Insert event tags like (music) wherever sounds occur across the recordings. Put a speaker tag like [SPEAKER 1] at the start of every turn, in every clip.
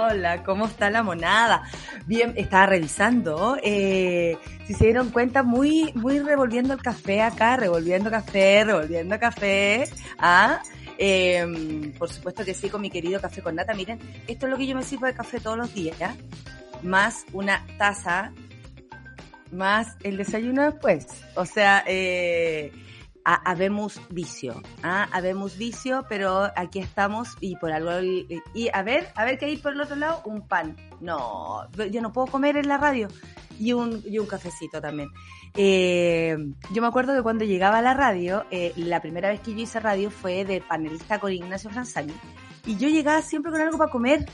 [SPEAKER 1] Hola, ¿cómo está la monada? Bien, estaba revisando. Eh, si se dieron cuenta, muy, muy revolviendo el café acá, revolviendo café, revolviendo café. ¿Ah? Eh, por supuesto que sí, con mi querido café con nata. Miren, esto es lo que yo me sirvo de café todos los días, ¿ya? Más una taza, más el desayuno después. O sea, eh, habemos vicio, ¿ah? habemos vicio, pero aquí estamos y por algo, y, a ver, a ver qué hay por el otro lado, un pan. No, yo no puedo comer en la radio y un, y un cafecito también. Eh, yo me acuerdo que cuando llegaba a la radio, eh, la primera vez que yo hice radio fue de panelista con Ignacio Franzani y yo llegaba siempre con algo para comer.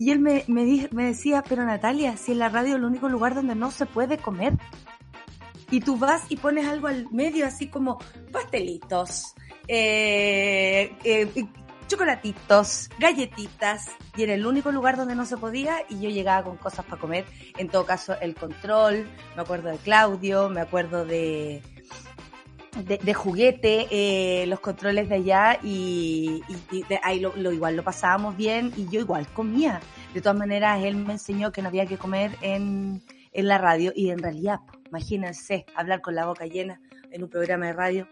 [SPEAKER 1] Y él me, me, me decía, pero Natalia, si en la radio es el único lugar donde no se puede comer y tú vas y pones algo al medio, así como pastelitos, eh, eh, chocolatitos, galletitas, y era el único lugar donde no se podía y yo llegaba con cosas para comer. En todo caso, el control, me acuerdo de Claudio, me acuerdo de... De, juguete, eh, los controles de allá y, ahí lo, lo, igual lo pasábamos bien y yo igual comía. De todas maneras, él me enseñó que no había que comer en, en la radio y en realidad Imagínense hablar con la boca llena en un programa de radio.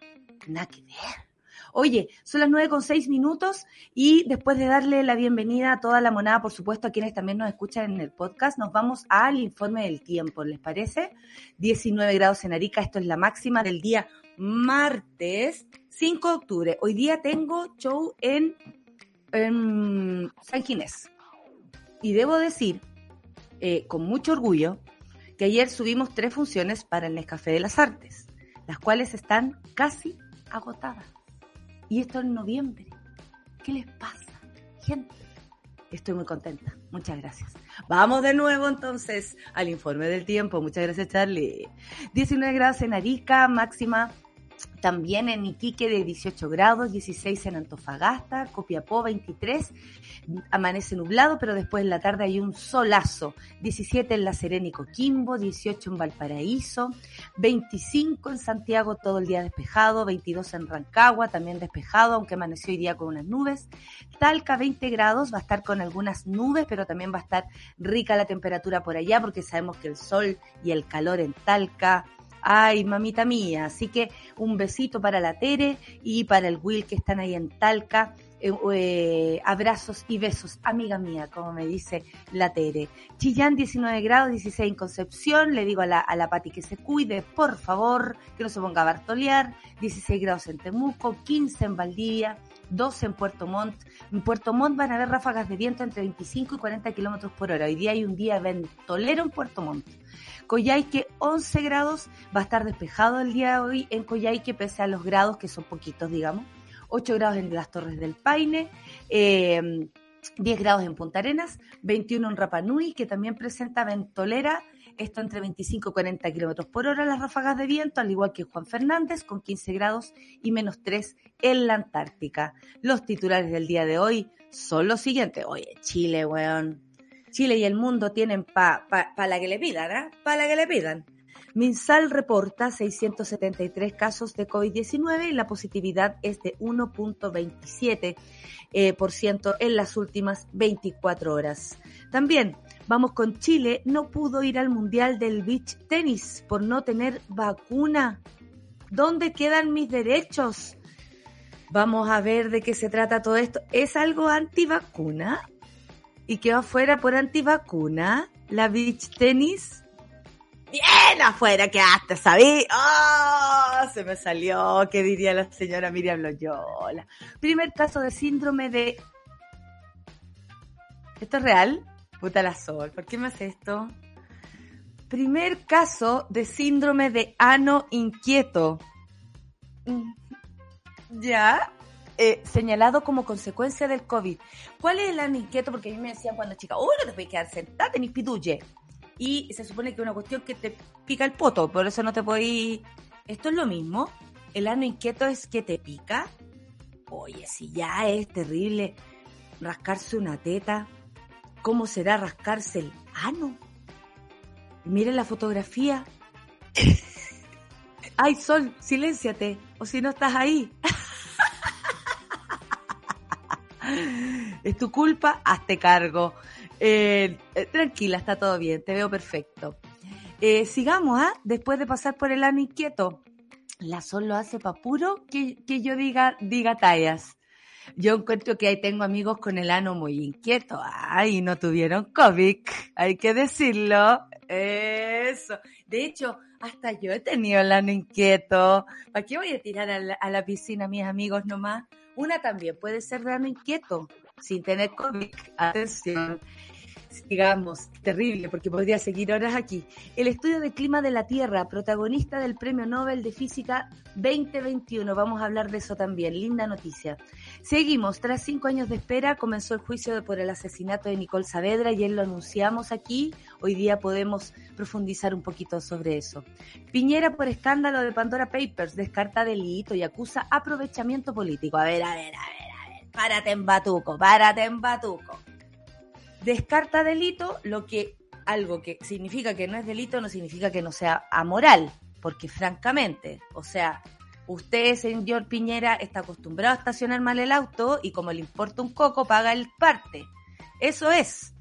[SPEAKER 1] Nada que ver. Oye, son las nueve con seis minutos y después de darle la bienvenida a toda la monada, por supuesto, a quienes también nos escuchan en el podcast, nos vamos al informe del tiempo, ¿les parece? 19 grados en Arica, esto es la máxima del día martes 5 de octubre. Hoy día tengo show en, San Ginés. Y debo decir, eh, con mucho orgullo, que ayer subimos tres funciones para el Nescafé de las Artes, las cuales están casi agotadas. Y esto en noviembre. ¿Qué les pasa, gente? Estoy muy contenta. Muchas gracias. Vamos de nuevo entonces al informe del tiempo. Muchas gracias, Charlie. 19 grados en Arica, máxima también en Iquique de 18 grados, 16 en Antofagasta, Copiapó 23, amanece nublado, pero después en la tarde hay un solazo, 17 en La Serena y Coquimbo, 18 en Valparaíso, 25 en Santiago todo el día despejado, 22 en Rancagua también despejado, aunque amaneció hoy día con unas nubes, Talca 20 grados, va a estar con algunas nubes, pero también va a estar rica la temperatura por allá, porque sabemos que el sol y el calor en Talca, Ay, mamita mía. Así que un besito para la Tere y para el Will que están ahí en Talca. Eh, eh, abrazos y besos, amiga mía, como me dice la Tere. Chillán 19 grados, 16 en Concepción, le digo a la, a la Pati que se cuide, por favor, que no se ponga a bartolear, 16 grados en Temuco, 15 en Valdivia, 12 en Puerto Montt. En Puerto Montt van a haber ráfagas de viento entre 25 y 40 kilómetros por hora. Hoy día hay un día ventolero en Puerto Montt. Coyhaique 11 grados, va a estar despejado el día de hoy en Coyhaique pese a los grados que son poquitos, digamos. 8 grados en las Torres del Paine, 10 eh, grados en Punta Arenas, 21 en Rapanui, que también presenta ventolera, esto entre 25 y 40 kilómetros por hora las ráfagas de viento, al igual que Juan Fernández, con 15 grados y menos 3 en la Antártica. Los titulares del día de hoy son los siguientes. Oye, Chile, weón. Chile y el mundo tienen para pa, la que le pidan, ¿ah? Para la que le pidan. Minsal reporta 673 casos de COVID-19 y la positividad es de 1.27% eh, por ciento en las últimas 24 horas. También vamos con Chile, no pudo ir al Mundial del Beach Tennis por no tener vacuna. ¿Dónde quedan mis derechos? Vamos a ver de qué se trata todo esto. ¿Es algo antivacuna? y quedó afuera por antivacuna, la beach tenis. Bien afuera quedaste, ¿sabí? ¡Oh! Se me salió, ¿qué diría la señora Miriam Loyola? Primer caso de síndrome de... ¿Esto es real? Puta la sol, ¿por qué me hace esto? Primer caso de síndrome de ano inquieto. Mm. ¿Ya? eh, señalado como consecuencia del COVID. ¿Cuál es el ano inquieto? Porque a mí me decían cuando chica, uy, no te puedes quedar sentada, tenés pituye. Y se supone que es una cuestión que te pica el poto, por eso no te podéis... Esto es lo mismo. El ano inquieto es que te pica. Oye, si ya es terrible rascarse una teta, ¿cómo será rascarse el ano? Miren la fotografía. (laughs) Ay, Sol, silénciate, o si no estás ahí. (laughs) es tu culpa, hazte cargo. Eh, eh, tranquila, está todo bien, te veo perfecto. Eh, sigamos, ¿ah? Después de pasar por el ano inquieto, la Sol lo hace para puro que, que, yo diga, diga tallas. Yo encuentro que ahí tengo amigos con el ano muy inquieto. Ay, no tuvieron COVID, hay que decirlo. Eso. De hecho, hasta yo he tenido el ano inquieto. ¿Para qué voy a tirar a la, a la piscina, mis amigos, nomás? Una también puede ser de ano inquieto, sin tener COVID. Atención sigamos, terrible, porque podría seguir horas aquí. El estudio de clima de la Tierra, protagonista del Premio Nobel de Física 2021. Vamos a hablar de eso también. Linda noticia. Seguimos. Tras cinco años de espera, comenzó el juicio por el asesinato de Nicole Saavedra y él lo anunciamos aquí. Hoy día podemos profundizar un poquito sobre eso. Piñera por escándalo de Pandora Papers descarta delito y acusa aprovechamiento político. A ver, a ver, a ver, a ver. Párate en batuco, párate en batuco descarta delito, lo que algo que significa que no es delito no significa que no sea amoral, porque francamente, o sea, usted, señor Piñera, está acostumbrado a estacionar mal el auto y como le importa un coco, paga el parte. Eso es,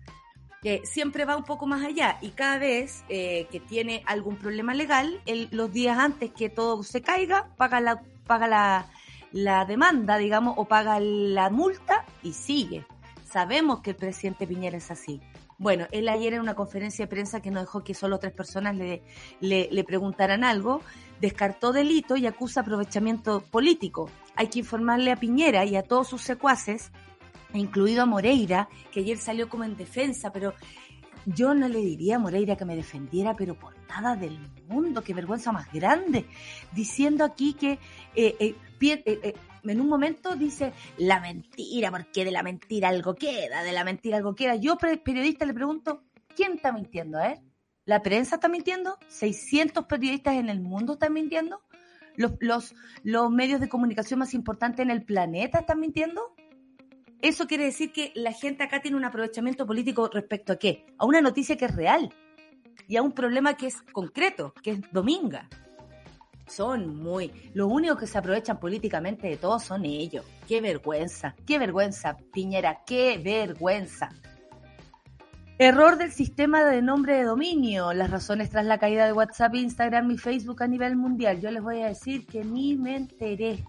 [SPEAKER 1] que siempre va un poco más allá y cada vez eh, que tiene algún problema legal, los días antes que todo se caiga, paga la, paga la, la demanda, digamos, o paga la multa y sigue. Sabemos que el presidente Piñera es así. Bueno, él ayer en una conferencia de prensa que no dejó que solo tres personas le, le, preguntaran algo, descartó delito y acusa aprovechamiento político. Hay que informarle a Piñera y a todos sus secuaces, incluido a Moreira, que ayer salió como en defensa, pero yo no le diría a Moreira que me defendiera, pero por nada del mundo, qué vergüenza más grande, diciendo aquí que eh, eh, eh, en un momento dice la mentira, porque de la mentira algo queda, de la mentira algo queda. Yo, periodista, le pregunto, ¿quién está mintiendo? Eh? ¿La prensa está mintiendo? ¿600 periodistas en el mundo están mintiendo? ¿Los, los, los medios de comunicación más importantes en el planeta están mintiendo? Eso quiere decir que la gente acá tiene un aprovechamiento político respecto a qué? A una noticia que es real y a un problema que es concreto, que es Dominga son muy... Los únicos que se aprovechan políticamente de todo son ellos. Qué vergüenza, qué vergüenza, Piñera, qué vergüenza. Error del sistema de nombre de dominio. Las razones tras la caída de WhatsApp, Instagram y Facebook a nivel mundial. Yo les voy a decir que ni me enteré.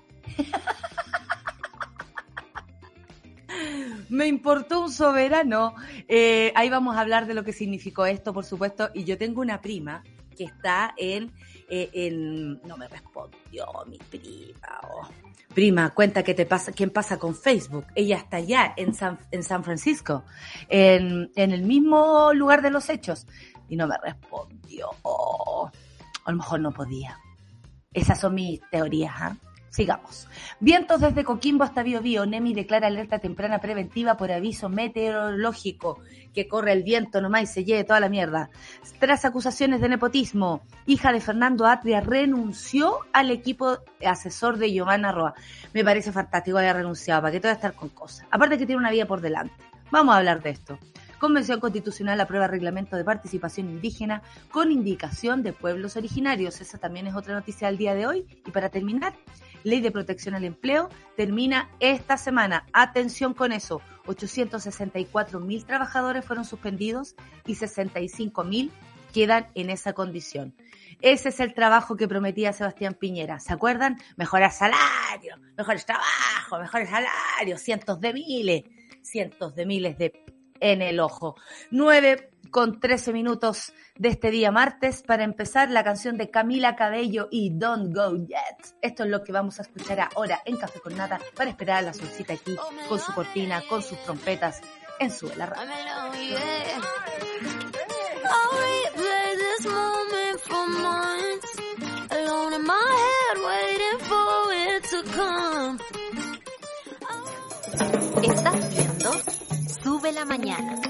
[SPEAKER 1] Me importó un soberano. Eh, ahí vamos a hablar de lo que significó esto, por supuesto. Y yo tengo una prima que está en eh, no me respondió mi prima. Oh. Prima, cuenta qué te pasa, quién pasa con Facebook. Ella está allá en San, en San Francisco, en, en el mismo lugar de los hechos. Y no me respondió. a lo mejor no podía. Esas son mis teorías, ¿ah? Sigamos. Vientos desde Coquimbo hasta Biobío. Nemi declara alerta temprana preventiva por aviso meteorológico. Que corre el viento nomás y se lleve toda la mierda. Tras acusaciones de nepotismo, hija de Fernando Atria renunció al equipo asesor de Giovanna Roa. Me parece fantástico haya renunciado. ¿Para que a estar con cosas? Aparte que tiene una vida por delante. Vamos a hablar de esto. Convención Constitucional aprueba reglamento de participación indígena con indicación de pueblos originarios. Esa también es otra noticia del día de hoy. Y para terminar, Ley de Protección al Empleo termina esta semana. Atención con eso. 864 mil trabajadores fueron suspendidos y 65 mil quedan en esa condición. Ese es el trabajo que prometía Sebastián Piñera. ¿Se acuerdan? Mejores salarios, mejores trabajos, mejores salarios, cientos de miles, cientos de miles de en el ojo. 9 con 13 minutos de este día martes para empezar la canción de Camila Cabello y Don't Go Yet. Esto es lo que vamos a escuchar ahora en Café con Nata para esperar a la solcita aquí con su cortina, con sus trompetas en su la radio.
[SPEAKER 2] Estás viendo Sube la Mañana.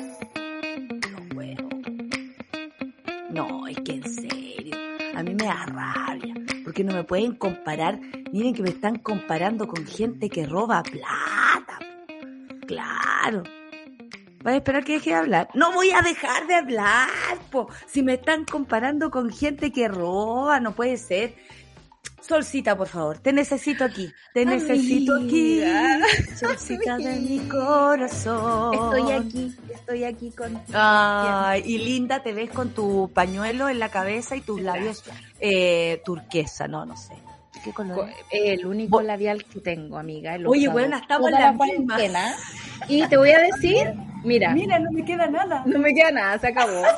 [SPEAKER 1] No, es que en serio. A mí me da rabia. Porque no me pueden comparar. Miren que me están comparando con gente que roba plata. Claro. ¿Vas a esperar que deje de hablar? No voy a dejar de hablar. Si me están comparando con gente que roba, no puede ser. Solcita, por favor, te necesito aquí. Te necesito aquí. Solcita de (laughs) mi corazón.
[SPEAKER 3] Estoy aquí, estoy aquí con.
[SPEAKER 1] Ay, y linda te ves con tu pañuelo en la cabeza y tus labios eh, turquesa, no, no sé.
[SPEAKER 3] ¿Qué color? El único labial que tengo, amiga. El
[SPEAKER 1] Oye, bueno, estamos en la, la
[SPEAKER 3] cuarentena. Y te voy a decir, mira.
[SPEAKER 1] Mira, no me queda nada.
[SPEAKER 3] No me queda nada, se acabó. (laughs)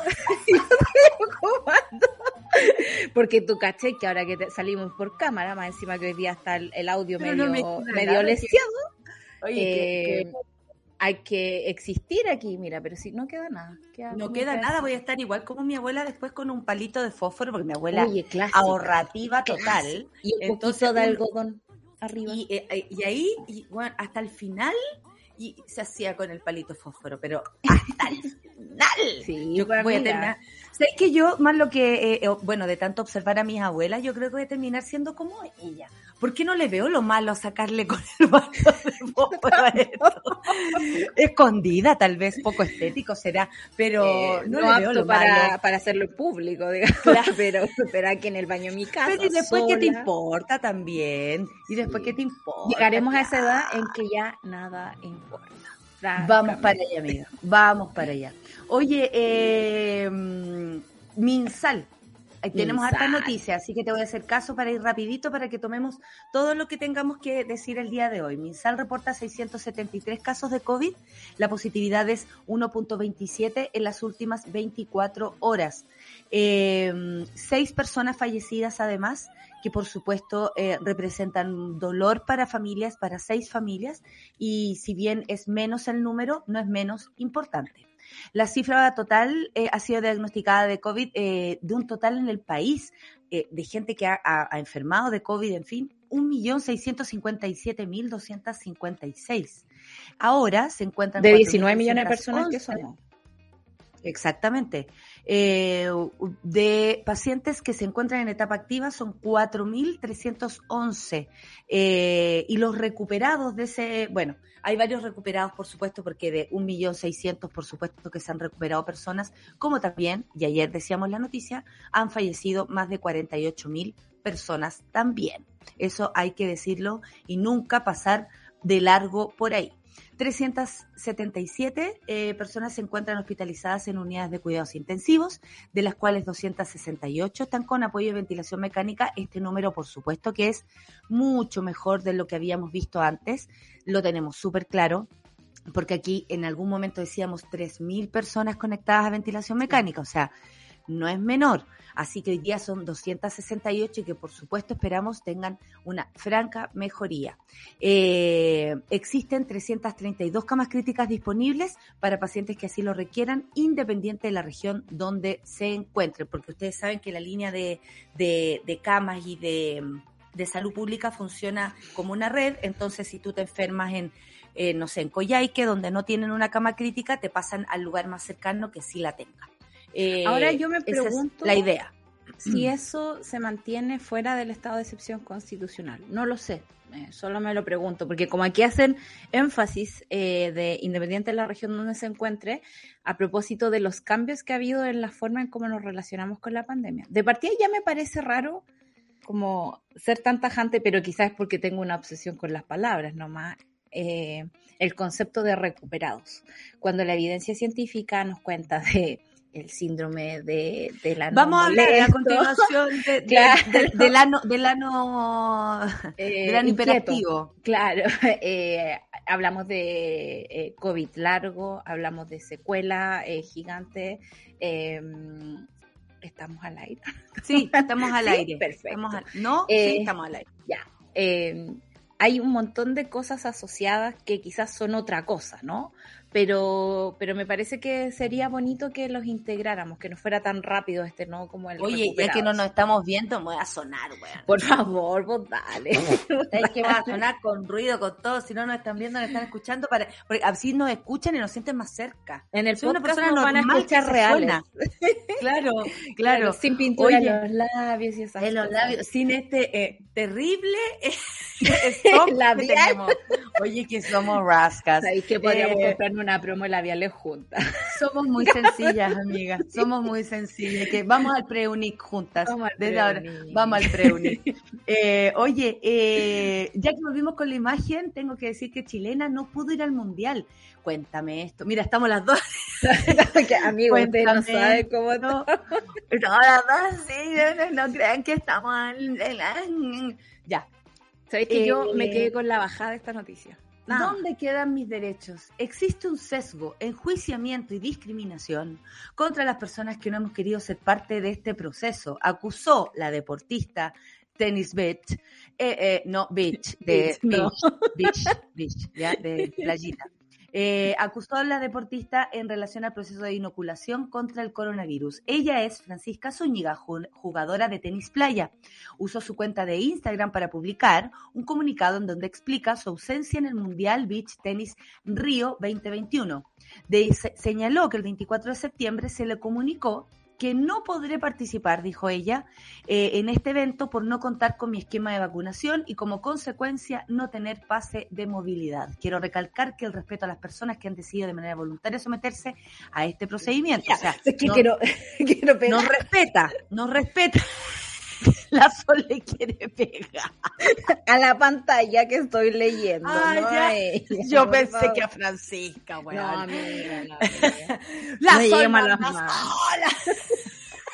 [SPEAKER 3] (laughs) (laughs) Porque tú caché que ahora que salimos por cámara, más encima que hoy día está el, audio medio, medio leseado, eh, hay que existir aquí, mira, pero si no queda nada.
[SPEAKER 1] no queda nada, voy a estar igual como mi abuela después con un palito de fósforo, porque mi abuela ahorrativa total.
[SPEAKER 3] Y un Entonces, poquito de algodón arriba.
[SPEAKER 1] Y, eh, y ahí, y, bueno, hasta el final y se hacía con el palito fósforo, pero hasta el (laughs) final.
[SPEAKER 3] Sí, yo voy a terminar.
[SPEAKER 1] ¿Sabes que yo, más lo que, eh, eh, bueno, de tanto observar a mis abuelas, yo creo que voy a terminar siendo como ella. ¿Por qué no le veo lo malo a sacarle con el (laughs) palito de fósforo (laughs) Escondida, tal vez, poco estético será, pero eh, no, le veo lo
[SPEAKER 3] para,
[SPEAKER 1] malo.
[SPEAKER 3] para hacerlo público, digamos. (laughs) pero, pero aquí en el baño de mi casa.
[SPEAKER 1] Pero y después, ¿qué te importa también? Y después, ¿qué te importa?
[SPEAKER 3] Llegaremos a esa edad en que ya nada importa.
[SPEAKER 1] Vamos para allá, amiga. Vamos para allá. Oye, eh, Minsal. tenemos hartas noticias, así que te voy a hacer caso para ir rapidito para que tomemos todo lo que tengamos que decir el día de hoy. Minsal reporta 673 casos de COVID, la positividad es 1.27 en las últimas 24 horas. Eh, seis personas fallecidas además, que por supuesto eh, representan dolor para familias, para seis familias, y si bien es menos el número, no es menos importante. La cifra total eh, ha sido diagnosticada de COVID eh, de un total en el país de gente que ha, ha, enfermado de COVID, en fin, 1.657.256. Ahora se encuentran...
[SPEAKER 3] De 19 millones de personas que somos.
[SPEAKER 1] Exactamente. Eh, de pacientes que se encuentran en etapa activa son 4.311. Eh, y los recuperados de ese, bueno, hay varios recuperados, por supuesto, porque de 1.600.000, por supuesto, que se han recuperado personas, como también, y ayer decíamos la noticia, han fallecido más de 48.000 personas también. Eso hay que decirlo y nunca pasar de largo por ahí. 377 eh, personas se encuentran hospitalizadas en unidades de cuidados intensivos, de las cuales 268 están con apoyo de ventilación mecánica. Este número, por supuesto, que es mucho mejor de lo que habíamos visto antes, lo tenemos súper claro. Porque aquí en algún momento decíamos 3.000 personas conectadas a ventilación mecánica, o sea, no es menor. Así que hoy día son 268 y que por supuesto esperamos tengan una franca mejoría. Eh, existen 332 camas críticas disponibles para pacientes que así lo requieran, independiente de la región donde se encuentren, porque ustedes saben que la línea de, de, camas y de, de salud pública funciona como una red, entonces si tú te enfermas en eh, no sé, en Coyhaique, donde no tienen una cama crítica, te pasan al lugar más cercano que sí la tenga.
[SPEAKER 3] Eh, Ahora yo me pregunto
[SPEAKER 1] la idea.
[SPEAKER 3] si eso se mantiene fuera del estado de excepción constitucional. No lo sé, eh, solo me lo pregunto, porque como aquí hacen énfasis eh, de independiente de la región donde se encuentre, a propósito de los cambios que ha habido en la forma en cómo nos relacionamos con la pandemia. De partida ya me parece raro como ser tan tajante, pero quizás es porque tengo una obsesión con las palabras nomás. el concepto de recuperados. Cuando la evidencia científica nos cuenta de el síndrome de, del ano
[SPEAKER 1] Vamos a hablar a continuación de, (laughs) de, del ano, del ano, eh, hiperactivo.
[SPEAKER 3] Claro, (laughs) eh, hablamos de eh, COVID largo, hablamos de secuela eh, gigante. Em, estamos al aire. (laughs)
[SPEAKER 1] Sí, estamos al aire.
[SPEAKER 3] Perfecto.
[SPEAKER 1] ¿No? sí, estamos al aire.
[SPEAKER 3] Ya. Em,
[SPEAKER 4] hay un montón de cosas asociadas que quizás son otra cosa, ¿no? Pero, pero me parece que sería bonito que los integráramos, que no fuera tan rápido este, ¿no? Como el
[SPEAKER 1] Oye, ya que no nos estamos viendo, me voy a sonar, weón.
[SPEAKER 4] Por favor, vos dale. (laughs)
[SPEAKER 1] Es que va a sonar con ruido, con todo, si no nos están viendo, nos están escuchando, para, porque así nos escuchan y nos sienten más cerca.
[SPEAKER 4] En el Soy una persona nos van a escuchar reales. (laughs)
[SPEAKER 1] Claro, claro,
[SPEAKER 4] Sin pintura en los labios y esas
[SPEAKER 1] En los labios, sin este eh, terrible (laughs)
[SPEAKER 4] labial.
[SPEAKER 1] Oye, que somos rascas.
[SPEAKER 4] ¿Sabéis que podríamos eh, comprar una promo labiales juntas.
[SPEAKER 1] Somos muy sencillas, amigas. Somos muy sencillas. Que vamos al preunic juntas. Vamos al Desde vamos al preunic. (laughs) Eh, oye, eh, ya que volvimos con la imagen, tengo que decir que chilena no pudo ir al mundial. Cuéntame esto. Mira, estamos las dos. (laughs)
[SPEAKER 4] Amigo, usted no sabe cómo no.
[SPEAKER 1] No, las dos sí, no, crean que estamos en, ya.
[SPEAKER 4] Sabéis que yo me quedé con la bajada de esta noticia.
[SPEAKER 1] ¿Dónde quedan mis derechos? Existe un sesgo, enjuiciamiento y discriminación contra las personas que no hemos querido ser parte de este proceso. Acusó la deportista Tennis Beach, eh, eh, no, Beach, de (laughs) Beach, Beach, Beach, ya, de (laughs) playita. Eh, acusó a la deportista en relación al proceso de inoculación contra el coronavirus. Ella es Francisca Zúñiga, jugadora de tenis playa. Usó su cuenta de Instagram para publicar un comunicado en donde explica su ausencia en el Mundial Beach Tennis Río 2021. señaló que el 24 de septiembre se le comunicó que no podré participar, dijo ella, eh, en este evento por no contar con mi esquema de vacunación y como consecuencia no tener pase de movilidad. Quiero recalcar que el respeto a las personas que han decidido de manera voluntaria someterse a este procedimiento. o sea,
[SPEAKER 4] es que quiero, (laughs) quiero
[SPEAKER 1] no respeta, no respeta. (laughs) La Sol le quiere pegar.
[SPEAKER 4] A la pantalla que estoy leyendo. (laughs)
[SPEAKER 1] Yo pensé que a Francisca, bueno.
[SPEAKER 4] No, (laughs)
[SPEAKER 1] La Sol, las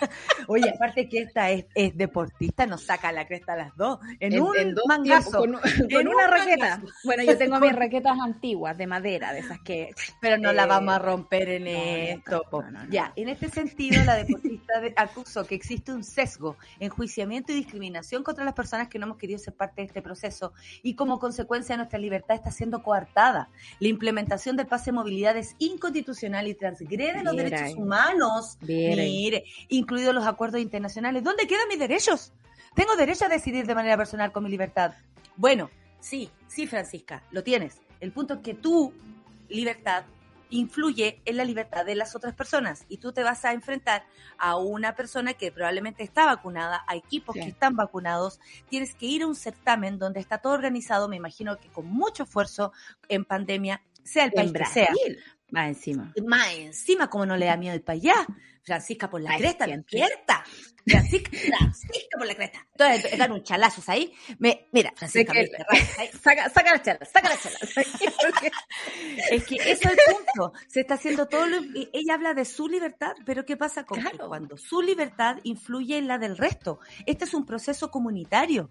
[SPEAKER 1] (laughs) Oye, aparte que esta es, deportista, nos saca la cresta a las dos. En, un mangazo.
[SPEAKER 4] con, una raqueta. Bueno, yo tengo (laughs) mis raquetas antiguas de madera, de esas que.
[SPEAKER 1] Pero no la vamos a romper en esto. ya, en este sentido, la deportista acusó que existe un sesgo, enjuiciamiento y discriminación contra las personas que no hemos querido ser parte de este proceso y como consecuencia nuestra libertad está siendo coartada. La implementación del pase de movilidad es inconstitucional y transgrede los derechos humanos. Mire, incluidos los acuerdos internacionales. ¿Dónde quedan mis derechos? Tengo derecho a decidir de manera personal con mi libertad. Bueno, sí, sí, Francisca, lo tienes. El punto es que tu libertad influye en la libertad de las otras personas y tú te vas a enfrentar a una persona que probablemente está vacunada, a equipos que están vacunados, tienes que ir a un certamen donde está todo organizado, me imagino que con mucho esfuerzo en pandemia, sea el país que sea.
[SPEAKER 4] Más encima.
[SPEAKER 1] Más encima, como no le da miedo ir para allá. Francisca por la cresta, despierta. Francisca, (laughs) Francisca por la cresta. Entonces, dan un chalazos ahí. Me, mira, Francisca, (laughs)
[SPEAKER 4] saca, saca la chala, saca la chala. (laughs)
[SPEAKER 1] es que eso es el punto. Se está haciendo todo lo, ella habla de su libertad, pero ¿qué pasa con cuando su libertad influye en la del resto? Este es un proceso comunitario.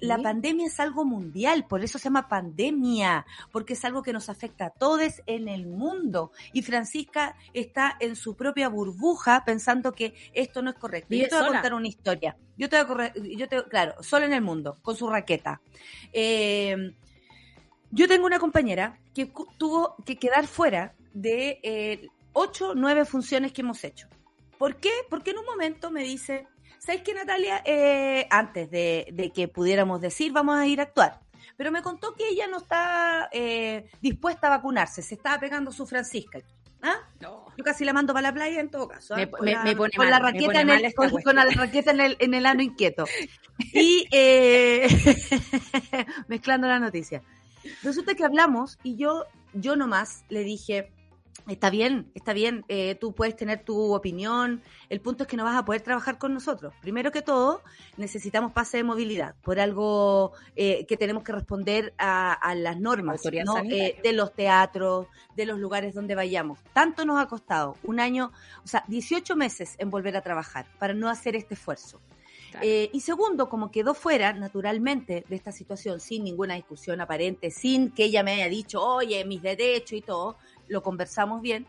[SPEAKER 1] La pandemia es algo mundial, por eso se llama pandemia, porque es algo que nos afecta a todos en el mundo. Y Francisca está en su propia burbuja pensando que esto no es correcto. Y contar una historia. Yo te voy a correr, yo te, claro, solo en el mundo, con su raqueta. Eh, yo tengo una compañera que tuvo que quedar fuera de eh, ocho, nueve funciones que hemos hecho. ¿Por qué? Porque en un momento me dice, ¿sabes qué, Natalia? Eh, antes de, que pudiéramos decir, vamos a ir a actuar. Pero me contó que ella no está dispuesta a vacunarse, se estaba pegando su Francisca. ¿Ah? No. Yo casi la mando para la playa en todo caso.
[SPEAKER 4] ¿eh? Me, pone
[SPEAKER 1] con, la raqueta en el, con, la raqueta en el, en el ano inquieto. (laughs) Y eh, (laughs) mezclando la noticia. Resulta que hablamos y yo, yo nomás le dije, Está bien, está bien, eh, tú puedes tener tu opinión, el punto es que no vas a poder trabajar con nosotros. Primero que todo, necesitamos pase de movilidad, por algo eh, que tenemos que responder a, las normas eh, de los teatros, de los lugares donde vayamos. Tanto nos ha costado un año, o sea, 18 meses en volver a trabajar para no hacer este esfuerzo. y segundo, como quedó fuera naturalmente de esta situación, sin ninguna discusión aparente, sin que ella me haya dicho, oye, mis derechos y todo, lo conversamos bien.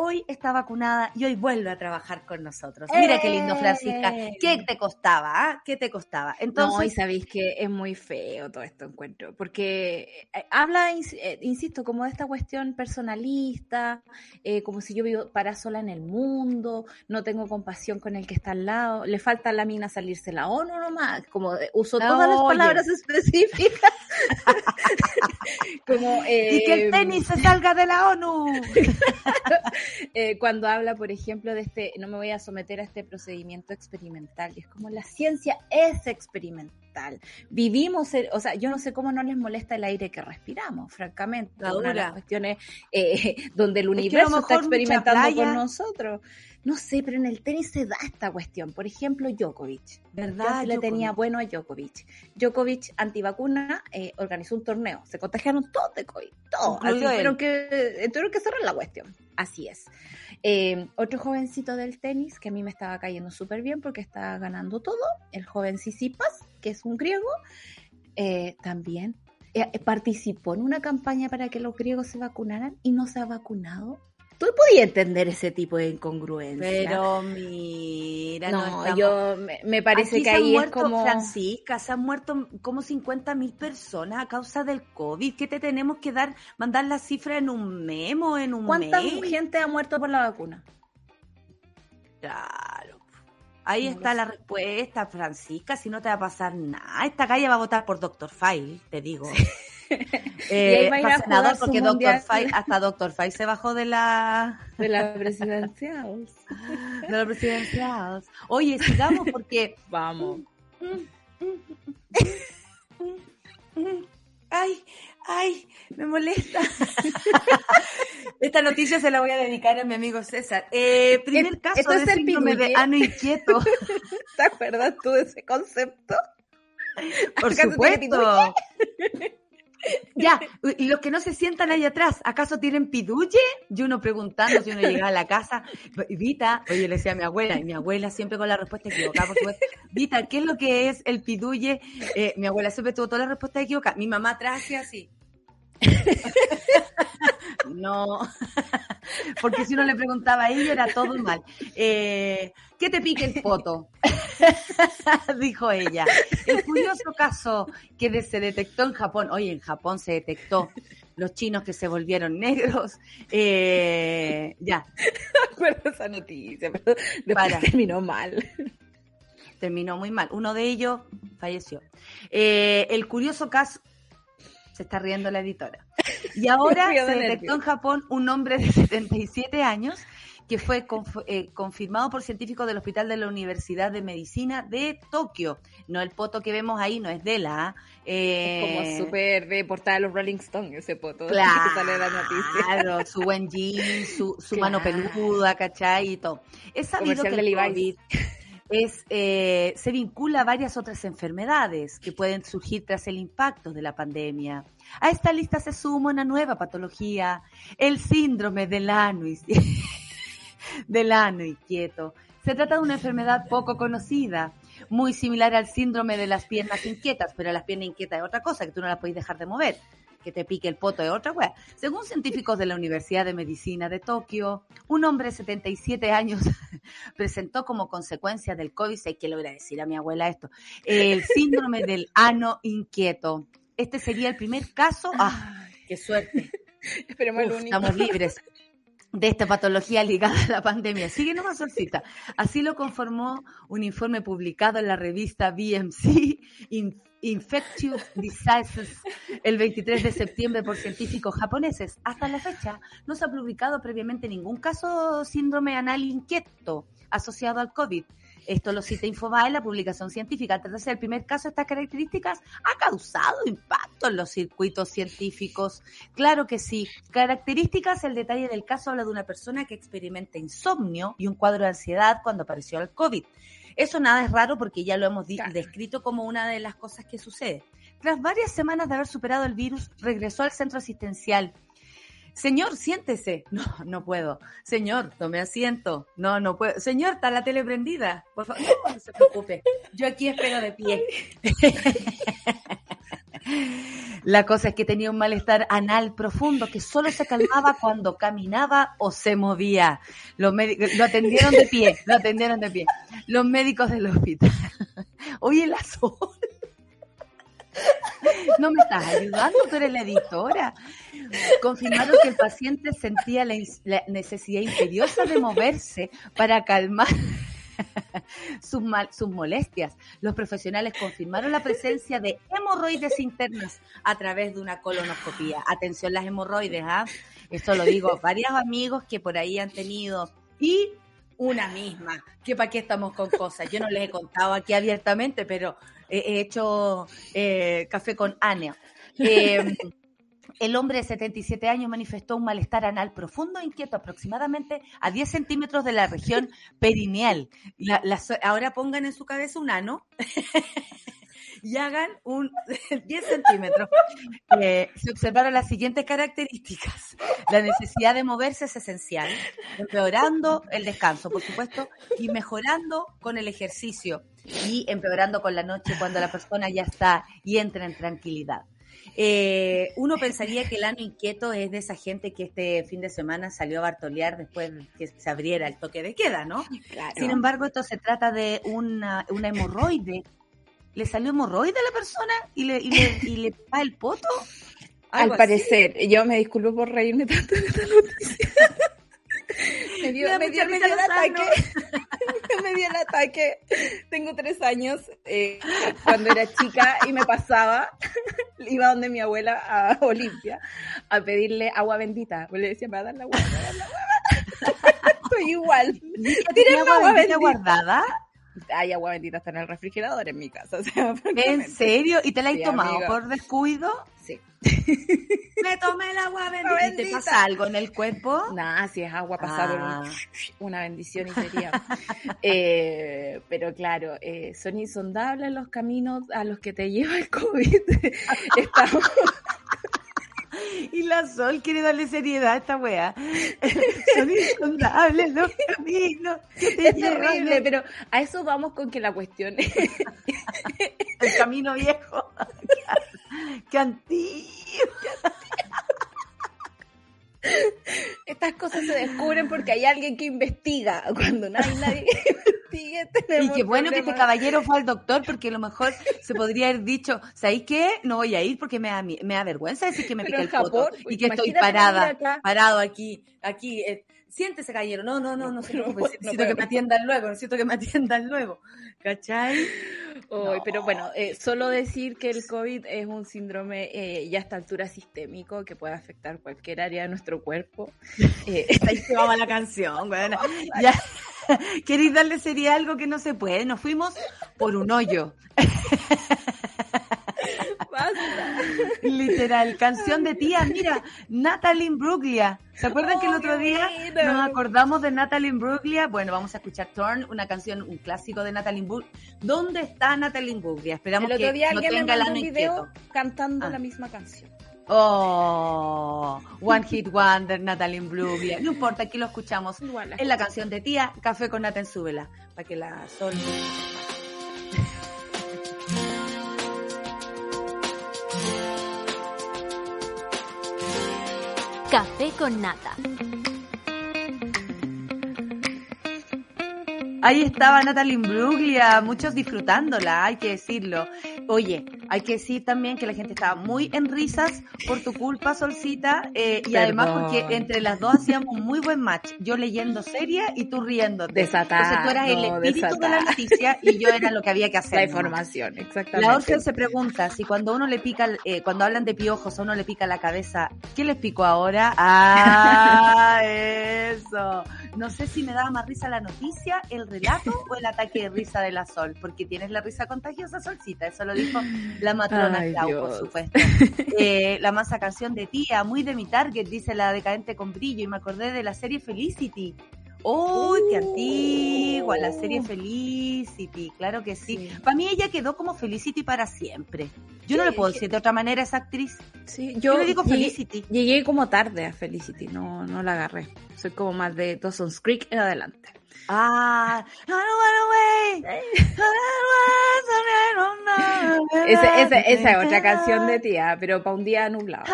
[SPEAKER 1] Hoy está vacunada y hoy vuelve a trabajar con nosotros. Mira qué lindo, Francisca. ¿Qué
[SPEAKER 3] ¡Eh!
[SPEAKER 1] te costaba? ah? ¿Qué te costaba?
[SPEAKER 3] No, y
[SPEAKER 1] Entonces,
[SPEAKER 3] sabéis que es muy feo todo esto encuentro, porque eh, habla, eh, insisto, como de esta cuestión personalista, eh, como si yo vivo para sola en el mundo, no tengo compasión con el que está al lado, le falta a la mina salirse la ONU nomás, como uso todas las
[SPEAKER 1] oye.
[SPEAKER 3] palabras (laughs) específicas. (laughs) como,
[SPEAKER 1] y que el
[SPEAKER 3] eh,
[SPEAKER 1] tenis se salga de la ONU. (laughs) (laughs)
[SPEAKER 3] eh, cuando habla, por ejemplo, de este, no me voy a someter a este procedimiento experimental. Y es como la ciencia es experimental. Vivimos, el- o sea, yo no sé cómo no les molesta el aire que respiramos, francamente. Una de las cuestiones eh, (laughs) donde el universo está experimentando
[SPEAKER 1] playa.
[SPEAKER 3] con nosotros. No sé, pero en el tenis se da esta cuestión. Por ejemplo, Djokovic. Yo
[SPEAKER 1] ¿Verdad?
[SPEAKER 3] le tenía bueno a Djokovic. Djokovic, antivacuna, eh, organizó un torneo. Se contagiaron todos de COVID. Todos. Así
[SPEAKER 1] Incluido él.
[SPEAKER 3] tuvieron que, eh, tuvieron que cerrar la cuestión. Así es. Eh, otro jovencito del tenis que a mí me estaba cayendo súper bien porque estaba ganando todo, el joven Sisipas, que es un griego, eh, también participó en una campaña para que los griegos se vacunaran y no se ha vacunado. ¿Tú podías entender ese tipo de incongruencia?
[SPEAKER 1] Pero mira, no,
[SPEAKER 3] no,
[SPEAKER 1] estamos-
[SPEAKER 3] yo me, me parece
[SPEAKER 1] Aquí
[SPEAKER 3] que ahí es como...
[SPEAKER 1] Francisca, se han muerto como 50 mil personas a causa del COVID. ¿Qué te tenemos que dar? ¿Mandar la cifra en un memo, en un
[SPEAKER 3] ¿Cuánta
[SPEAKER 1] mail?
[SPEAKER 3] gente ha muerto por la vacuna?
[SPEAKER 1] Claro. Ahí
[SPEAKER 3] No lo
[SPEAKER 1] está
[SPEAKER 3] sé.
[SPEAKER 1] la respuesta, Francisca. Si no te va a pasar nada. Esta calle va a votar por Doctor File, te digo. (laughs) (laughs)
[SPEAKER 3] Y ahí va a su
[SPEAKER 1] porque Doctor. File, hasta Doctor File se bajó de la,
[SPEAKER 3] De la (laughs) presidencia.
[SPEAKER 1] de la presidencia. Oye, sigamos porque
[SPEAKER 3] Vamos.
[SPEAKER 1] Ay, ay, me molesta. (laughs) Esta noticia se la voy a dedicar a mi amigo César. Eh, primer
[SPEAKER 3] ¿Es-
[SPEAKER 1] caso
[SPEAKER 3] esto
[SPEAKER 1] de
[SPEAKER 3] es el
[SPEAKER 1] síndrome de ano inquieto.
[SPEAKER 3] ¿Te acuerdas tú de ese concepto?
[SPEAKER 1] Por
[SPEAKER 3] ¿Acaso tiene
[SPEAKER 1] supuesto. Ya, y los que no se sientan ahí atrás, ¿acaso tienen piduye? Y uno preguntando si uno llegaba a la casa, Vita, oye, le decía a mi abuela, y mi abuela siempre con la respuesta equivocada, por supuesto, Vita, ¿qué es lo que es el piduye? Eh, mi abuela siempre tuvo todas las respuestas equivocadas. Mi mamá traje así. (laughs) No, porque si uno le preguntaba a ella era todo mal. Eh, ¿Qué te pique el poto? (laughs) Dijo ella. El curioso caso que se detectó en Japón, oye, en Japón se detectó los chinos que se volvieron negros. Eh, ya, (laughs)
[SPEAKER 3] Me acuerdo esa noticia, pero
[SPEAKER 1] Para.
[SPEAKER 3] terminó mal.
[SPEAKER 1] terminó muy mal. Uno de ellos falleció. Eh, el curioso caso. Se está riendo la editora. (laughs) Y ahora se detectó en Japón un hombre de (laughs) 77 años que fue conf- eh, confirmado por científicos del Hospital de la Universidad de Medicina de Tokio. No el poto que vemos ahí, no es de la.
[SPEAKER 3] Es como súper de portada de los Rolling Stones ese poto (laughs) que
[SPEAKER 1] Claro,
[SPEAKER 3] sale de la noticia.
[SPEAKER 1] su buen jean, su, su mano peluda, ¿cachai? Y todo. Es sabido
[SPEAKER 3] Comercial
[SPEAKER 1] que el. COVID eh, se vincula a varias otras enfermedades que pueden surgir tras el impacto de la pandemia. A esta lista se suma una nueva patología, el síndrome del ano, (laughs) del ano inquieto. Se trata de una enfermedad poco conocida, muy similar al síndrome de las piernas inquietas, pero las piernas inquietas es otra cosa, que tú no las puedes dejar de mover. Que te pique el poto es otra wea. Según científicos de la Universidad de Medicina de Tokio, un hombre de 77 años (laughs) presentó como consecuencia del COVID, sé que le voy a decir a mi abuela esto, el (laughs) síndrome del ano inquieto. Este sería el primer caso. ¡Ah, qué suerte!
[SPEAKER 3] Esperemos el único.
[SPEAKER 1] estamos libres (laughs) de esta patología ligada a la pandemia. Sigue nomás, Solcita. Así lo conformó un informe publicado en la revista BMC Infectious Diseases el 23 de septiembre por científicos japoneses. Hasta la fecha no se ha publicado previamente ningún caso síndrome anal inquieto asociado al COVID. Esto lo cita Infobae, la publicación científica. Tratarse del primer caso, estas características ha causado impacto en los circuitos científicos. Claro que sí. Características, el detalle del caso habla de una persona que experimenta insomnio y un cuadro de ansiedad cuando apareció el COVID. Eso nada es raro porque ya lo hemos
[SPEAKER 3] Claro.
[SPEAKER 1] descrito como una de las cosas que sucede. Tras varias semanas de haber superado el virus, regresó al centro asistencial. Señor, siéntese. (laughs) No, no puedo. Señor, tome asiento. No, no puedo. Señor, está la tele prendida. Por favor, no, no se preocupe. Yo aquí espero de pie. (laughs) La cosa es que tenía un malestar anal profundo que solo se calmaba cuando caminaba o se movía. Los lo atendieron de pie, lo atendieron de pie. Los médicos del hospital. (laughs) Oye, la sol. No me estás ayudando, tú eres la editora. Confirmaron que el paciente sentía la, necesidad imperiosa de moverse para calmar (laughs) sus, sus molestias. Los profesionales confirmaron la presencia de hemorroides internas a través de una colonoscopía. Atención las hemorroides, ¿ah? Esto lo digo, (laughs) varios amigos que por ahí han tenido y una misma, que para qué estamos con cosas. Yo no les he contado aquí abiertamente, pero he hecho eh, café con Ania. (laughs) Em, el hombre de 77 años manifestó un malestar anal profundo e inquieto aproximadamente a 10 centímetros de la región (laughs) perineal. ahora pongan en su cabeza un ano (laughs) y hagan un (laughs) 10 centímetros. Eh, se observaron las siguientes características. La necesidad de moverse es esencial, empeorando el descanso, por supuesto, y mejorando con el ejercicio y empeorando con la noche cuando la persona ya está y entra en tranquilidad. Eh, uno pensaría que el ano inquieto es de esa gente que este fin de semana salió a bartolear después que se abriera el toque de queda, ¿no? Sin embargo, esto se trata de una, una hemorroide. ¿Le salió hemorroide a la persona y le, y le, y le el poto? (laughs)
[SPEAKER 3] Al parecer, yo me disculpo por reírme tanto de esta noticia. (laughs) me dio, me dio, me dio el ataque. (laughs) me dio el ataque. Tengo tres años. Eh, cuando era chica y me pasaba, (laughs) iba donde mi abuela a Olimpia a pedirle agua bendita. Pues le decía, me va a dar la agua, me va a dar la agua. Estoy igual.
[SPEAKER 1] ¿Tienes agua bendita guardada?
[SPEAKER 3] hay agua bendita está en el refrigerador en mi casa.
[SPEAKER 1] ¿En serio? ¿Y te la has tomado por descuido?
[SPEAKER 3] Sí. (laughs)
[SPEAKER 1] Me tomé el agua bendita. ¿Te pasa algo en el cuerpo?
[SPEAKER 3] Nada, si es agua pasada ah. (laughs) una bendición y sería. Eh, pero claro, eh, son insondables los caminos a los que te lleva el COVID. (laughs) Estamos
[SPEAKER 1] y la Sol quiere darle seriedad a esta wea. (laughs) Son insondables los caminos.
[SPEAKER 3] es terrible, pero a eso vamos con que la cuestión es... (laughs)
[SPEAKER 1] El camino viejo. (laughs) ¡Qué antiguo!
[SPEAKER 3] Estas cosas se descubren porque hay alguien que investiga. Cuando no hay nadie que (laughs) investigue,
[SPEAKER 1] Y qué bueno que este caballero fue al doctor porque a lo mejor se podría haber dicho, ¿sabéis qué? No voy a ir porque me da, me da vergüenza decir que me pica el poto y que estoy parada, parado aquí, aquí. Eh, siéntese, caballero. No, no, no, no. Necesito (laughs) que me atiendan luego, necesito que me atiendan luego. ¿Cachai?
[SPEAKER 3] Pero bueno, eh, solo decir que el COVID es un síndrome eh, ya a esta altura sistémico que puede afectar cualquier área de nuestro cuerpo. (laughs)
[SPEAKER 1] Eh, Ahí se va la canción, bueno. (laughs) Ya. (laughs) ¿Queréis darle sería algo que no se puede? Nos fuimos por un hoyo. Literal, canción de tía, mira, Natalie Bruglia. ¿Se acuerdan que el otro día nos acordamos de Natalie Bruglia? Bueno, vamos a escuchar Turn, una canción, un clásico de Natalie Bruglia. ¿Dónde está Natalie Bruglia? Esperamos
[SPEAKER 3] el otro
[SPEAKER 1] día
[SPEAKER 3] que no tenga el ano video cantando ah. la misma canción.
[SPEAKER 1] Oh, One Hit Wonder, Natalie Bruglia. No importa, aquí lo escuchamos. en la canción de tía, Café con Nata en Súbela, para que la sol.
[SPEAKER 2] Café con nata.
[SPEAKER 1] Ahí estaba Natalie Bruglia, muchos disfrutándola, hay que decirlo. Oye, hay que decir también que la gente estaba muy en risas por tu culpa, Solcita, eh, y además porque entre las dos hacíamos un muy buen match. Yo leyendo seria y tú riendo.
[SPEAKER 3] Desatada. Entonces
[SPEAKER 1] tú eras el espíritu de la noticia y yo era lo que había que (laughs) hacer.
[SPEAKER 3] La información, exactamente.
[SPEAKER 1] La Orfeo se pregunta si cuando uno le pica, eh, cuando hablan de piojos a uno le pica la cabeza, ¿qué les pico ahora? Ah, (laughs) eso. No sé si me daba más risa la noticia, el relato o el ataque de risa de la Sol, porque tienes la risa contagiosa, Solcita. Eso lo dijo la matrona Clau, por supuesto. (laughs) Eh, la masa canción de tía, muy de mi target, dice la decadente con brillo, y me acordé de la serie Felicity. ¡Uy, qué antigua! La serie uh. Felicity, claro que sí. Para mí ella quedó como Felicity para siempre. Yo no le puedo decir de otra manera a esa actriz.
[SPEAKER 3] Sí, yo, le digo Felicity. Llegué como tarde a Felicity, no, no la agarré. Soy como más de Dawson's Creek en adelante.
[SPEAKER 1] Ah, I don't wanna wait. I don't
[SPEAKER 3] esa, esa, esa es otra canción de tía, pero para un día nublado.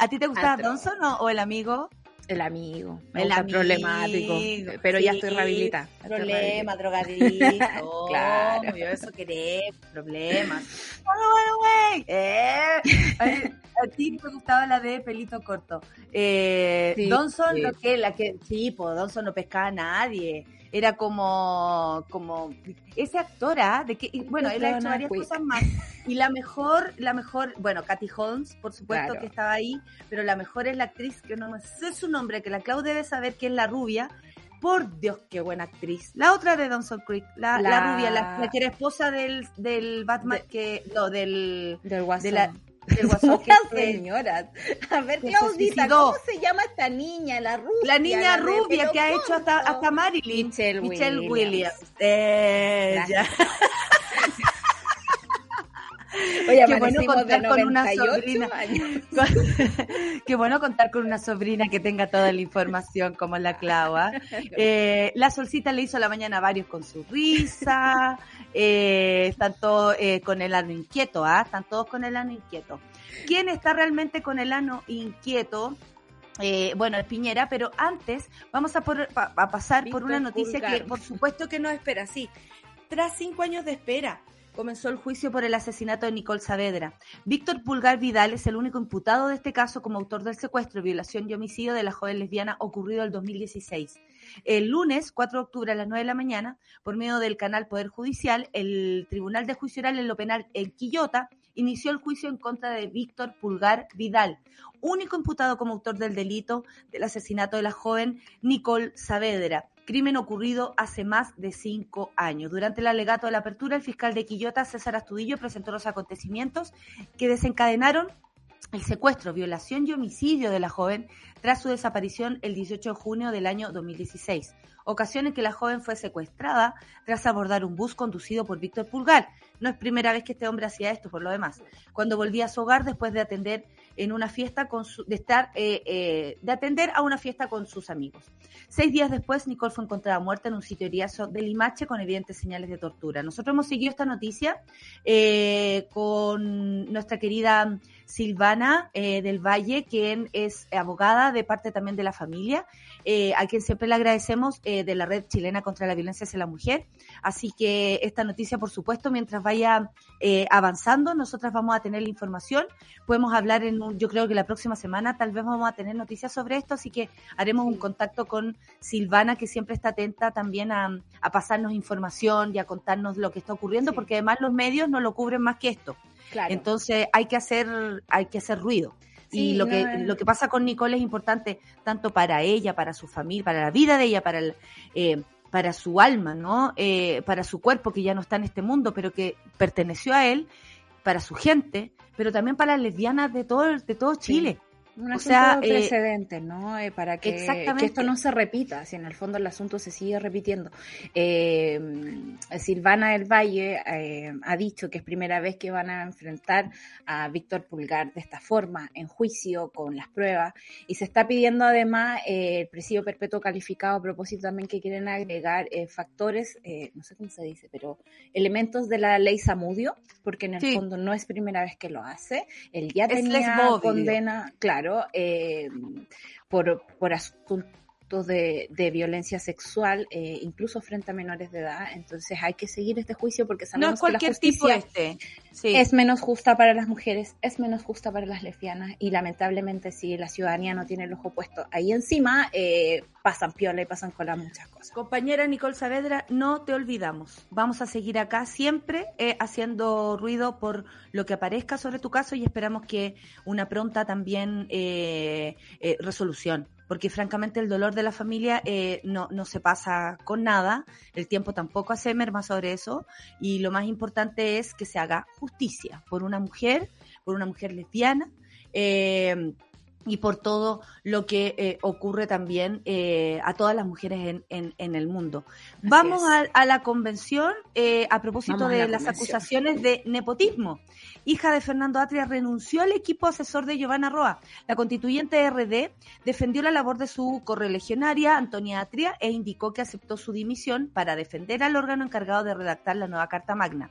[SPEAKER 1] ¿A ti te gustaba Donson o, o el amigo?
[SPEAKER 3] El amigo,
[SPEAKER 1] el amigo,
[SPEAKER 3] problemático, pero ya estoy rehabilitada.
[SPEAKER 1] Problema, drogadicto. (laughs) claro. Yo eso querés, problemas. (laughs) bueno, eh, (laughs) a ti te gustaba la de pelito corto. Eh, Donson, lo que, la que, sí, pues Donson no pescaba a nadie era como, como esa actora de que, bueno, él ha hecho varias cosas más. Y la mejor, la mejor, bueno, Katy Holmes, por supuesto que estaba ahí, pero la mejor es la actriz, que no sé su nombre, que la Clau debe saber que es la rubia. Por Dios, qué buena actriz. La otra de Dawson Creek, la, rubia, la, que era esposa del, del Batman, que, no, del,
[SPEAKER 3] del
[SPEAKER 1] de la, (laughs)
[SPEAKER 3] guasón que señoras. A ver, Claudita, ¿cómo se llama esta niña? La rubia.
[SPEAKER 1] La niña rubia que ha hecho hasta, hasta Marilyn.
[SPEAKER 3] Michelle,
[SPEAKER 1] Michelle Williams. Ella. (laughs)
[SPEAKER 3] Oye, qué bueno contar con una sobrina. (laughs)
[SPEAKER 1] qué bueno contar con una sobrina que tenga toda la información como la Clava. Eh, la Solcita le hizo la mañana varios con su risa. Eh, están todos eh, con el ano inquieto, ¿ah? Están todos con el ano inquieto. ¿Quién está realmente con el ano inquieto? Eh, bueno, el Piñera, pero antes vamos a, a pasar por una noticia que por supuesto que nos espera, sí. Tras cinco años de espera, comenzó el juicio por el asesinato de Nicole Saavedra. Víctor Pulgar Vidal es el único imputado de este caso como autor del secuestro, violación y homicidio de la joven lesbiana ocurrido el 2016. El lunes, 4 de octubre a las 9 de la mañana, por medio del canal Poder Judicial, el Tribunal de Juicio Oral en lo Penal en Quillota inició el juicio en contra de Víctor Pulgar Vidal, único imputado como autor del delito del asesinato de la joven Nicole Saavedra, crimen ocurrido hace más de cinco años. Durante el alegato de la apertura, el fiscal de Quillota, César Astudillo, presentó los acontecimientos que desencadenaron el secuestro, violación y homicidio de la joven tras su desaparición el 18 de junio del año 2016, ocasión en que la joven fue secuestrada tras abordar un bus conducido por Víctor Pulgar. No es primera vez que este hombre hacía esto, por lo demás. Cuando volvía a su hogar después de atender en una fiesta de estar eh, eh, de atender a una fiesta con sus amigos. Seis días después, Nicole fue encontrada muerta en un sitio eriazo de Limache con evidentes señales de tortura. Nosotros hemos seguido esta noticia eh, con nuestra querida Silvana del Valle, quien es abogada de parte también de la familia, a quien siempre le agradecemos de la red chilena contra la violencia hacia la mujer. Así que esta noticia, por supuesto, mientras vaya avanzando, nosotras vamos a tener la información. Podemos hablar en yo creo que la próxima semana tal vez vamos a tener noticias sobre esto, así que haremos un contacto con Silvana, que siempre está atenta también a, pasarnos información y a contarnos lo que está ocurriendo, porque además los medios no lo cubren más que esto. Entonces hay que hacer, hay que hacer ruido. y lo que lo que pasa con Nicole es importante tanto para ella, para su familia, para la vida de ella, para el, eh, para su alma, ¿no? Eh, para su cuerpo que ya no está en este mundo, pero que perteneció a él, para su gente, pero también para las lesbianas de todo, de todo Chile.
[SPEAKER 3] Un o sea, eh, precedente, ¿no? Eh, para que, esto no se repita, si en el fondo el asunto se sigue repitiendo. Eh, Silvana del Valle ha dicho que es primera vez que van a enfrentar a Víctor Pulgar de esta forma, en juicio, con las pruebas, y se está pidiendo además el presidio perpetuo calificado a propósito también que quieren agregar factores, no sé cómo se dice, pero elementos de la ley Samudio, porque en el fondo no es primera vez que lo hace. Él ya tenía condena, claro eh, por, por asuntos de, violencia sexual, eh, incluso frente a menores de edad. Entonces hay que seguir este juicio porque sabemos que la justicia este. es menos justa para las mujeres, es menos justa para las lesbianas y lamentablemente si la ciudadanía no tiene el ojo puesto ahí encima, eh, pasan piola y pasan cola muchas cosas.
[SPEAKER 1] Compañera Nicole Saavedra, no te olvidamos. Vamos a seguir acá siempre eh, haciendo ruido por lo que aparezca sobre tu caso y esperamos que una pronta también resolución porque francamente el dolor de la familia eh, no, no se pasa con nada, el tiempo tampoco hace merma sobre eso, y lo más importante es que se haga justicia por una mujer, por una mujer lesbiana, eh, y por todo lo que eh, ocurre también eh, a todas las mujeres en, en, en el mundo. Vamos a, a, la convención eh, a propósito
[SPEAKER 3] Vamos a
[SPEAKER 1] de
[SPEAKER 3] la
[SPEAKER 1] las
[SPEAKER 3] convención.
[SPEAKER 1] acusaciones de nepotismo. Hija de Fernando Atria renunció al equipo asesor de Giovanna Roa. La constituyente RD defendió la labor de su correligionaria Antonia Atria e indicó que aceptó su dimisión para defender al órgano encargado de redactar la nueva Carta Magna.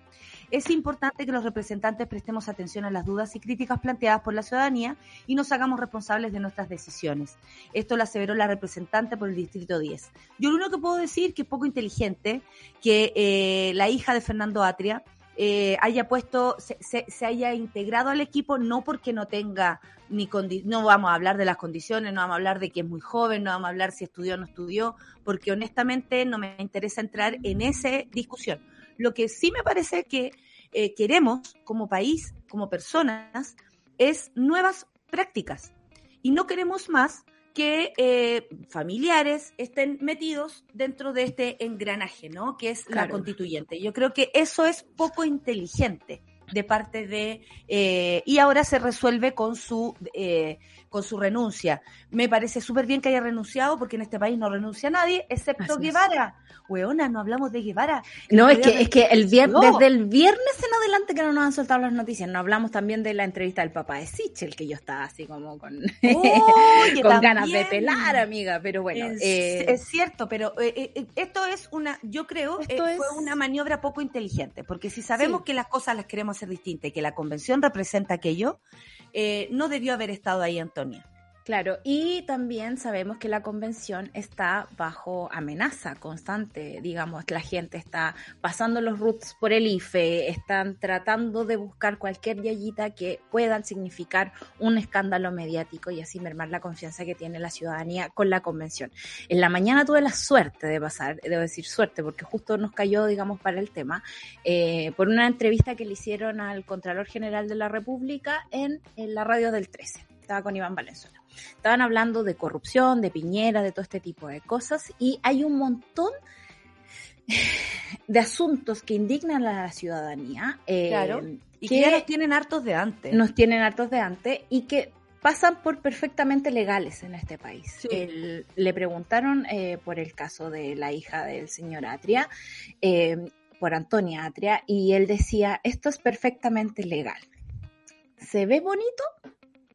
[SPEAKER 1] Es importante que los representantes prestemos atención a las dudas y críticas planteadas por la ciudadanía y nos hagamos responsables de nuestras decisiones. Esto lo aseveró la representante por el Distrito 10. Yo lo único que puedo decir que es poco inteligente que eh, la hija de Fernando Atria eh, haya puesto, se, se, se, haya integrado al equipo, no porque no tenga ni condi no vamos a hablar de las condiciones, no vamos a hablar de que es muy joven, no vamos a hablar si estudió o no estudió, porque honestamente no me interesa entrar en esa discusión. Lo que sí me parece que eh, queremos como país, como personas, es nuevas prácticas. Y no queremos más que eh, familiares estén metidos dentro de este engranaje, ¿no? Que es claro. la constituyente. Yo creo que eso es poco inteligente de parte de eh, y ahora se resuelve con su eh, con su renuncia. Me parece súper bien que haya renunciado porque en este país no renuncia nadie excepto Así Guevara. Weona, no hablamos de Guevara.
[SPEAKER 3] No, es que, es que el viernes, desde el viernes en adelante que no nos han soltado las noticias, no hablamos también de la entrevista del papá de Sichel, que yo estaba así como con,
[SPEAKER 1] Oye, (laughs)
[SPEAKER 3] con ganas de pelar, amiga, pero bueno.
[SPEAKER 1] Es, eh, es cierto, pero eh, esto es una, yo creo, es... fue una maniobra poco inteligente, porque si sabemos sí. que las cosas las queremos hacer distintas y que la convención representa aquello, eh, no debió haber estado ahí Antonia.
[SPEAKER 3] Claro, y también sabemos que la convención está bajo amenaza constante, digamos, la gente está pasando los roots por el IFE, están tratando de buscar cualquier yayita que puedan significar un escándalo mediático y así mermar la confianza que tiene la ciudadanía con la convención. En la mañana tuve la suerte de pasar, debo decir suerte, porque justo nos cayó, digamos, para el tema, eh, por una entrevista que le hicieron al Contralor General de la República en, en la radio del 13. Estaba con Iván Valenzuela. Estaban hablando de corrupción, de Piñera, de todo este tipo de cosas y hay un montón de asuntos que indignan a la ciudadanía.
[SPEAKER 1] Eh, claro. Y que, que, ya nos tienen hartos de antes.
[SPEAKER 3] Nos tienen hartos de antes y que pasan por perfectamente legales en este país. Sí. El, le preguntaron eh, por el caso de la hija del señor Atria, eh, por Antonia Atria, y él decía, esto es perfectamente legal. ¿Se ve bonito?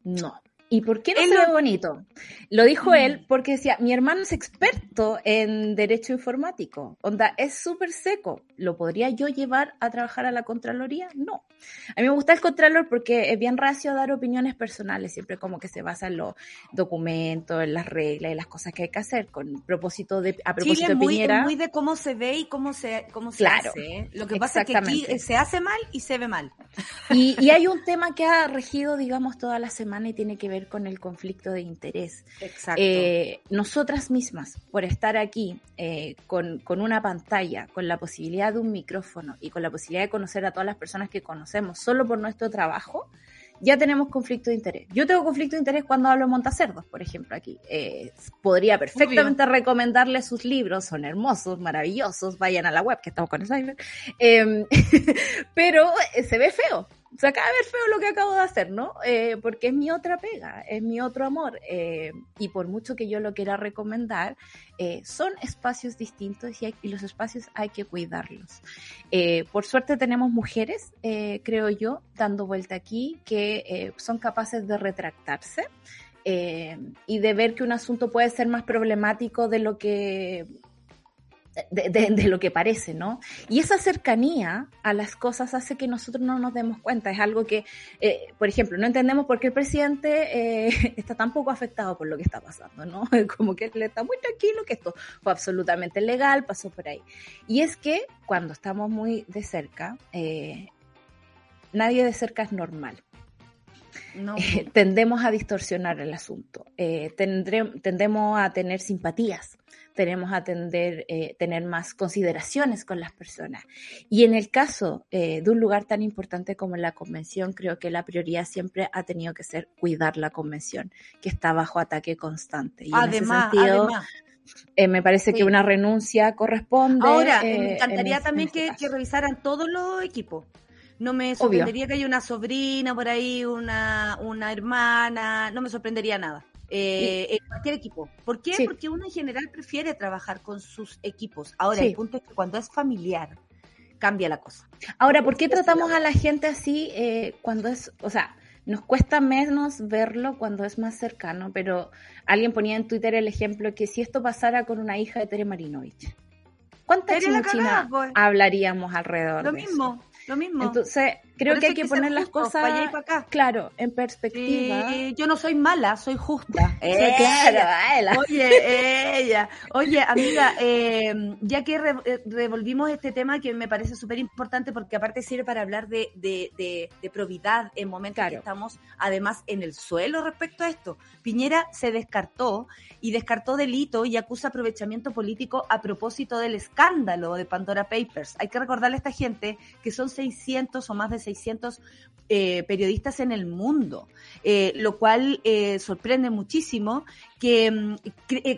[SPEAKER 3] No. ¿Y por qué no él se lo... ve bonito? Lo dijo mm. él porque decía, mi hermano es experto en derecho informático. Onda, es súper seco. ¿Lo podría yo llevar a trabajar a la Contraloría? No. A mí me gusta el Contralor porque es bien racio a dar opiniones personales, siempre como que se basa en los documentos, en las reglas y las cosas que hay que hacer con propósito de, a propósito
[SPEAKER 1] Chile
[SPEAKER 3] de Piñera.
[SPEAKER 1] Es muy de cómo se ve y cómo se, cómo se claro, hace. ¿eh? Lo que pasa es que aquí se hace mal y se ve mal.
[SPEAKER 3] Y, y hay un tema que ha regido, digamos, toda la semana y tiene que ver con el conflicto de interés.
[SPEAKER 1] Exacto.
[SPEAKER 3] Eh, nosotras mismas, por estar aquí eh, con, con, una pantalla, con la posibilidad de un micrófono y con la posibilidad de conocer a todas las personas que conocemos solo por nuestro trabajo, ya tenemos conflicto de interés. Yo tengo conflicto de interés cuando hablo de Montacerdos, por ejemplo, aquí. Eh, podría perfectamente Obvio. recomendarles sus libros, son hermosos, maravillosos, vayan a la web, que estamos con el (laughs) eh, pero se ve feo, se acaba de ver feo lo que acabo de hacer, ¿no? Eh, porque es mi otra pega, es mi otro amor. Eh, y por mucho que yo lo quiera recomendar, eh, son espacios distintos y, los espacios hay que cuidarlos. Por suerte tenemos mujeres, creo yo, dando vuelta aquí, que son capaces de retractarse. y de ver que un asunto puede ser más problemático de lo que de, de, de, lo que parece, ¿no? Y esa cercanía a las cosas hace que nosotros no nos demos cuenta. Es algo que, eh, por ejemplo, no entendemos por qué el presidente eh, (laughs) está tan poco afectado por lo que está pasando, ¿no? (laughs) Como que él está muy tranquilo, que esto fue absolutamente legal, pasó por ahí. Y es que cuando estamos muy de cerca, eh, nadie de cerca es normal. No. Eh, tendemos a distorsionar el asunto, eh, tendemos a tener simpatías, tenemos a tender, eh, tener más consideraciones con las personas. Y en el caso eh, de un lugar tan importante como la convención, creo que la prioridad siempre ha tenido que ser cuidar la convención, que está bajo ataque constante. Y
[SPEAKER 1] además,
[SPEAKER 3] en ese sentido,
[SPEAKER 1] además.
[SPEAKER 3] Eh, me parece sí. que una renuncia corresponde.
[SPEAKER 1] Ahora, me encantaría también en este que, que, revisaran todos los equipos no me sorprendería que haya una sobrina por ahí, una, una hermana, no me sorprendería nada. Eh, en cualquier equipo. ¿Por qué? Porque uno en general prefiere trabajar con sus equipos. Ahora, el punto es que cuando es familiar, cambia la cosa.
[SPEAKER 3] Ahora, ¿por qué tratamos a la gente así eh, cuando es, o sea, nos cuesta menos verlo cuando es más cercano, pero alguien ponía en Twitter el ejemplo que si esto pasara con una hija de Tere Marinovich, ¿cuántas chinchinas pues. hablaríamos alrededor
[SPEAKER 1] Lo
[SPEAKER 3] de
[SPEAKER 1] mismo.
[SPEAKER 3] Eso?
[SPEAKER 1] Lo mismo.
[SPEAKER 3] Entonces, creo que hay que, poner las cosas
[SPEAKER 1] para allá y para acá.
[SPEAKER 3] claro, en perspectiva.
[SPEAKER 1] yo no soy mala, soy justa.
[SPEAKER 3] claro,
[SPEAKER 1] Oye, ella. Oye, amiga, eh, ya que eh, revolvimos este tema que me parece súper importante porque aparte sirve para hablar de, de, de, probidad en momentos que estamos además en el suelo respecto a esto. Piñera se descartó y descartó delito y acusa aprovechamiento político a propósito del escándalo de Pandora Papers. Hay que recordarle a esta gente que son 600 o más de 600 eh, periodistas en el mundo, eh, lo cual eh, sorprende muchísimo que, mm,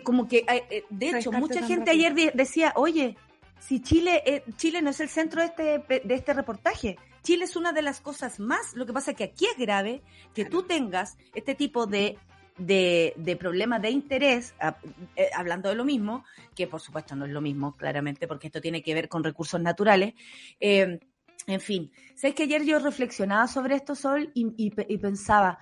[SPEAKER 1] como que, de hecho, mucha gente ayer decía, oye, si Chile, Chile no es el centro de este, de este reportaje, Chile es una de las cosas más, lo que pasa es que aquí es grave que tú tengas este tipo de de, de, problemas de interés, hablando de lo mismo, que por supuesto no es lo mismo, claramente, porque esto tiene que ver con recursos naturales, eh, en fin, sé que ayer yo reflexionaba sobre esto, Sol, y, pensaba,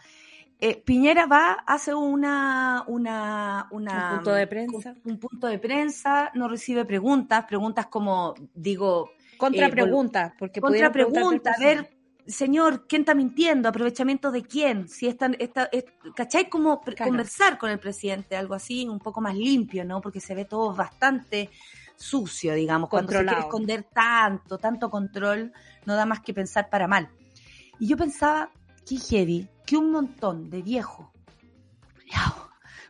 [SPEAKER 1] eh, Piñera va, hace una, una, una,
[SPEAKER 3] un punto de prensa.
[SPEAKER 1] Un, punto de prensa, no recibe preguntas, preguntas como, digo...
[SPEAKER 3] Contra preguntas,
[SPEAKER 1] eh, porque Contra pregunta, a ver, señor, ¿quién está mintiendo? ¿Aprovechamiento de quién? Si esta, esta, ¿Cachai? Como conversar con el presidente, algo así, un poco más limpio, ¿no? Porque se ve todo bastante sucio, digamos, cuando se quiere esconder tanto, tanto control, no da más que pensar para mal. Y yo pensaba, qué heavy, que un montón de viejos,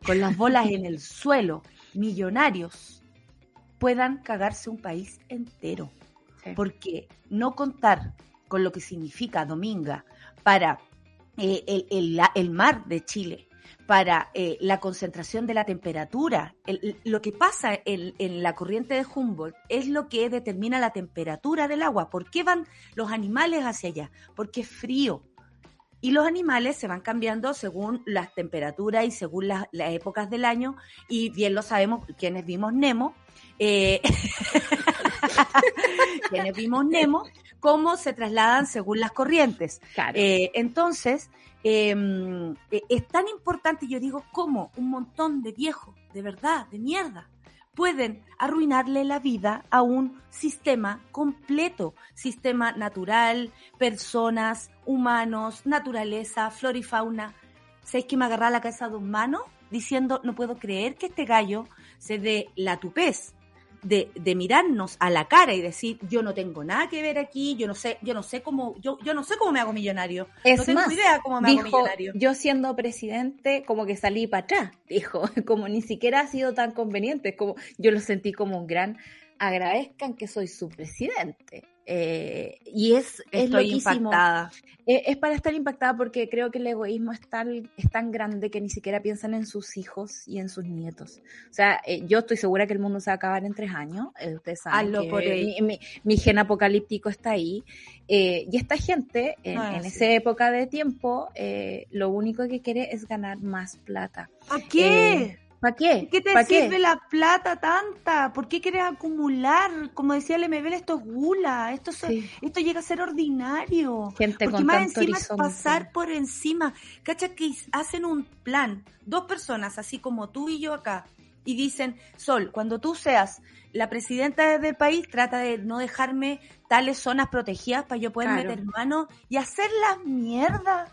[SPEAKER 1] con las bolas en el (laughs) suelo, millonarios, puedan cagarse un país entero. Porque no contar con lo que significa Dominga para eh, el, el mar de Chile, para eh, la concentración de la temperatura. lo que pasa en, la corriente de Humboldt es lo que determina la temperatura del agua. ¿Por qué van los animales hacia allá? Porque es frío. Y los animales se van cambiando según las temperaturas y según las, épocas del año. Y bien lo sabemos quienes vimos Nemo. Eh, (laughs) quienes vimos Nemo, cómo se trasladan según las corrientes. Eh, entonces, Em, e, es tan importante, yo digo, como un montón de viejos, de verdad, de mierda, pueden arruinarle la vida a un sistema completo, sistema natural, personas, humanos, naturaleza, flora y fauna. ¿Sabéis que me agarra la cabeza de un mano diciendo, no puedo creer que este gallo se dé la tupez de, de, mirarnos a la cara y decir yo no tengo nada que ver aquí, yo no sé, yo no sé cómo, yo, yo no sé cómo me hago millonario.
[SPEAKER 3] Es
[SPEAKER 1] no
[SPEAKER 3] tengo idea cómo me hago millonario. Yo siendo presidente, como que salí para atrás, (laughs) dijo, como ni siquiera ha sido tan conveniente, como yo lo sentí como un gran agradezcan que soy su presidente. Eh, y es, es
[SPEAKER 1] impactada.
[SPEAKER 3] Eh, es para estar impactada porque creo que el egoísmo es tan, es tan grande que ni siquiera piensan en sus hijos y en sus nietos. O sea, eh, yo estoy segura que el mundo se va a acabar en tres años. ustedes saben que mi, mi, gen apocalíptico está ahí. y esta gente, en, ah, esa época de tiempo, lo único que quiere es ganar más plata.
[SPEAKER 1] ¿A qué?
[SPEAKER 3] ¿Para qué?
[SPEAKER 1] ¿Qué te sirve la plata tanta? ¿Por qué quieres acumular? Como decía el MBL, esto es gula, esto, esto llega a ser ordinario.
[SPEAKER 3] Gente
[SPEAKER 1] Porque más encima es pasar por encima. ¿Cacha que hacen un plan? Dos personas, así como tú y yo acá, y dicen, Sol, cuando tú seas la presidenta del país, trata de no dejarme tales zonas protegidas para yo poder meter mano y hacer la mierda.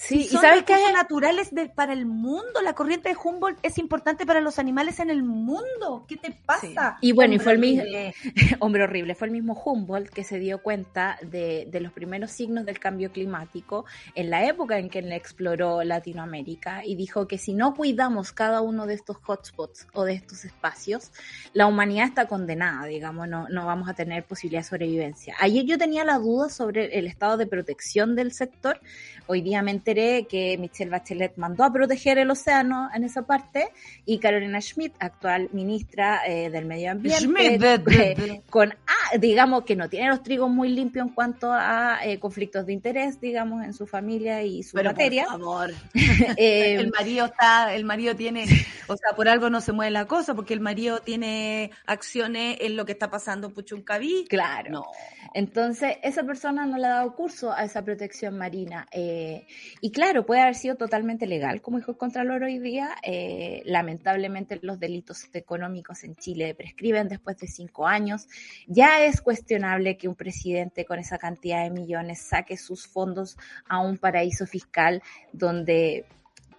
[SPEAKER 1] Sí, y sabes que hay naturales para el mundo. La corriente de Humboldt es importante para los animales en el mundo. ¿Qué te pasa?
[SPEAKER 3] Y bueno, y fue el mismo (laughs) hombre horrible, fue el mismo Humboldt que se dio cuenta de, de, los primeros signos del cambio climático en la época en que él exploró Latinoamérica y dijo que si no cuidamos cada uno de estos hotspots o de estos espacios, la humanidad está condenada, digamos, no, no vamos a tener posibilidad de sobrevivencia. Ayer yo tenía la duda sobre el estado de protección del sector. Hoy día que Michelle Bachelet mandó a proteger el océano en esa parte y Carolina Schmidt, actual ministra eh, del Medio Ambiente, eh, con, ah, digamos que no tiene los trigos muy limpios en cuanto a eh, conflictos de interés, digamos, en su familia y su materia.
[SPEAKER 1] Por favor. (laughs) (laughs) el marido está, el marido tiene, o sea, por algo no se mueve la cosa, porque el marido tiene acciones en lo que está pasando en Puchuncaví.
[SPEAKER 3] Claro. No. Entonces, esa persona no le ha dado curso a esa protección marina. Eh, y claro, puede haber sido totalmente legal, como dijo el Contralor hoy día. Eh, lamentablemente, los delitos económicos en Chile prescriben después de cinco años. Ya es cuestionable que un presidente con esa cantidad de millones saque sus fondos a un paraíso fiscal donde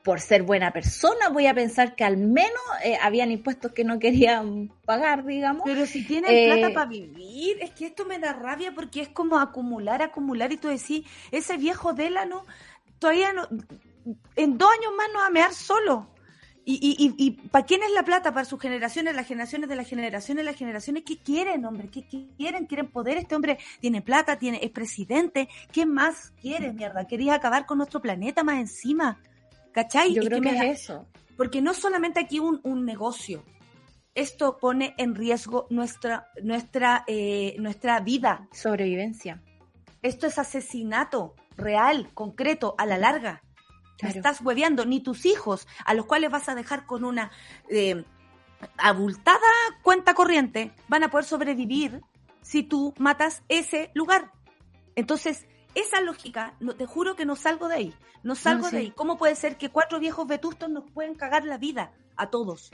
[SPEAKER 3] por ser buena persona, voy a pensar que al menos eh, habían impuestos que no querían pagar, digamos.
[SPEAKER 1] Pero si tienen plata eh, para vivir, es que esto me da rabia porque es como acumular, acumular y tú decís, ese viejo Délano todavía no, en dos años más no va a mear solo. ¿Y, y, y, para quién es la plata? Para sus generaciones, las generaciones de las generaciones, las generaciones. ¿Qué quieren, hombre? ¿Qué, quieren? ¿Quieren poder? Este hombre tiene plata, tiene, es presidente. ¿Qué más quieres, mierda? Querías acabar con nuestro planeta más encima. ¿Cachai?
[SPEAKER 3] Yo creo que, es eso.
[SPEAKER 1] Porque no solamente aquí un, un negocio, esto pone en riesgo nuestra, nuestra, eh, nuestra vida.
[SPEAKER 3] Sobrevivencia.
[SPEAKER 1] Esto es asesinato real, concreto, a la larga. estás hueveando, ni tus hijos, a los cuales vas a dejar con una eh, abultada cuenta corriente, van a poder sobrevivir si tú matas ese lugar. Entonces, esa lógica, no, te juro que no salgo de ahí. No salgo de ahí. ¿Cómo puede ser que cuatro viejos vetustos nos pueden cagar la vida a todos?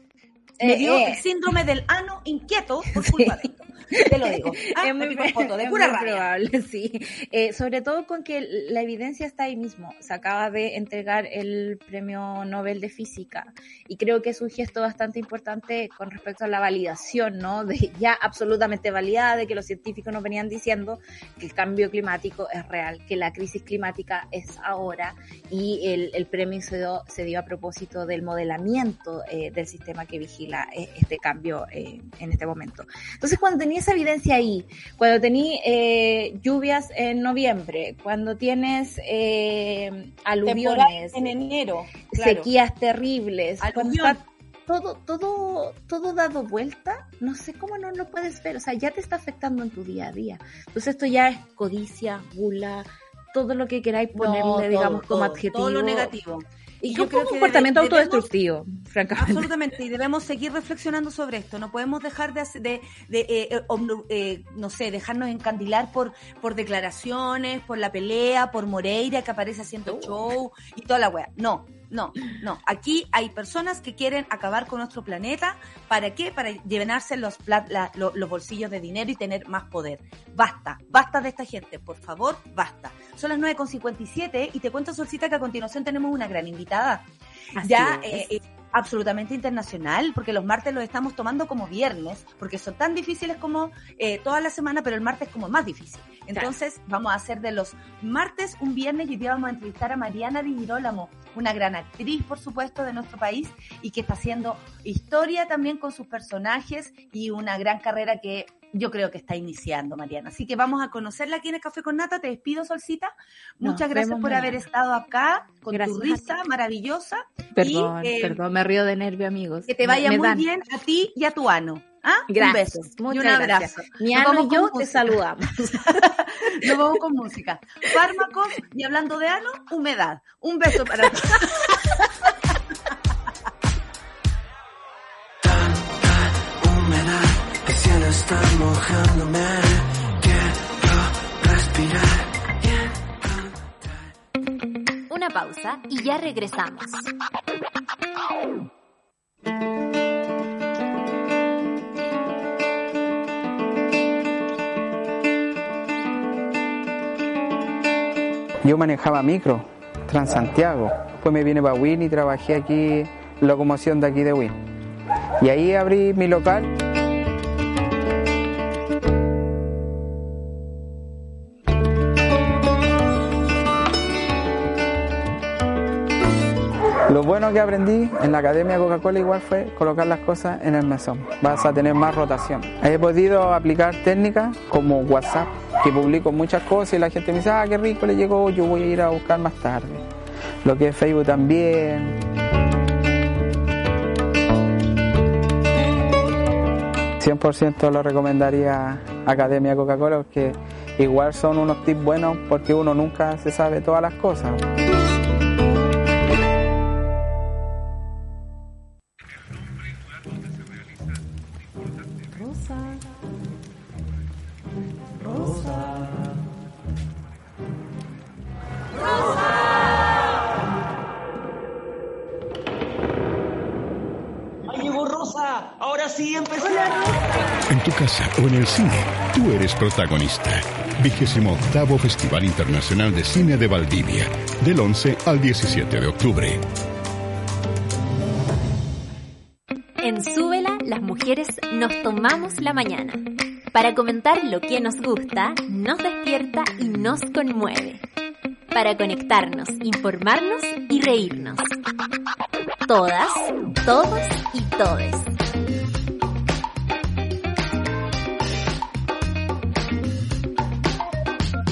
[SPEAKER 1] Me eh, dio el eh. síndrome del ano inquieto por culpa de esto. Te lo digo. (laughs)
[SPEAKER 3] Ah, es muy, foto, de pura probable, (laughs) sí. Eh, sobre todo con que la evidencia está ahí mismo. Se acaba de entregar el premio Nobel de Física y creo que es un gesto bastante importante con respecto a la validación, ¿no? De ya absolutamente validada de que los científicos nos venían diciendo que el cambio climático es real, que la crisis climática es ahora y el, el premio se dio, se dio a propósito del modelamiento del sistema que vigila eh, este cambio eh, en este momento. Entonces, cuando tenía esa evidencia ahí, cuando tenía eh, lluvias en noviembre, cuando tienes aluviones
[SPEAKER 1] en enero,
[SPEAKER 3] sequías terribles, todo, todo, todo dado vuelta, no sé cómo no lo puedes ver, o sea, ya te está afectando en tu día a día. Entonces esto ya es codicia, gula, todo lo que queráis ponerle, digamos, como adjetivo.
[SPEAKER 1] Todo lo negativo.
[SPEAKER 3] Y, yo creo un comportamiento autodestructivo, francamente.
[SPEAKER 1] Absolutamente, y debemos seguir reflexionando sobre esto. No podemos dejar de, de, de eh, eh, eh, no sé, dejarnos encandilar por, por declaraciones, por la pelea, por Moreira que aparece haciendo oh. show y toda la wea. No, no, no. Aquí hay personas que quieren acabar con nuestro planeta. ¿Para qué? Para llenarse los, los bolsillos de dinero y tener más poder. Basta, basta de esta gente, por favor, basta. Son las 9.57 y te cuento, Solcita, que a continuación tenemos una gran invitada. ya eh, absolutamente internacional, porque los martes los estamos tomando como viernes, porque son tan difíciles como eh, toda la semana, pero el martes como más difícil. Entonces vamos a hacer de los martes un viernes y hoy día vamos a entrevistar a Mariana Di Girolamo, una gran actriz, por supuesto, de nuestro país y que está haciendo historia también con sus personajes y una gran carrera que yo creo que está iniciando, Mariana. Así que vamos a conocerla aquí en el Café con Nata. Te despido, Solcita. Muchas gracias por haber estado acá con tu risa maravillosa.
[SPEAKER 3] Perdón, eh, perdón, me río de nervio, amigos.
[SPEAKER 1] Que te vaya muy bien a ti y a tu ano. ¿Ah?
[SPEAKER 3] Gracias. Un beso y un abrazo. Mi ano y yo te saludamos. (laughs)
[SPEAKER 1] Nos vamos con música. Fármacos y hablando de ano, humedad. Un beso para
[SPEAKER 5] está mojándome. Pausa y ya regresamos.
[SPEAKER 6] Yo manejaba micro, Transantiago. Después me vine para Win y trabajé aquí, locomoción de aquí de Win. Y ahí abrí mi local. Bueno que aprendí en la Academia Coca-Cola igual fue colocar las cosas en el mesón. Vas a tener más rotación. He podido aplicar técnicas como WhatsApp, que publico muchas cosas y la gente me dice, ah, qué rico le llegó, yo voy a ir a buscar más tarde. lo que es Facebook también. 100% lo recomendaría Academia Coca-Cola porque igual son unos tips buenos porque uno nunca se sabe todas las cosas.
[SPEAKER 7] En tu casa o en el cine, tú eres protagonista. Vigésimo octavo Festival Internacional de Cine de Valdivia, del 11 al 17 de octubre.
[SPEAKER 2] En Súbela, las mujeres nos tomamos la mañana para comentar lo que nos gusta, nos despierta y nos conmueve. Para conectarnos, informarnos y reírnos. Todas, todos y todes.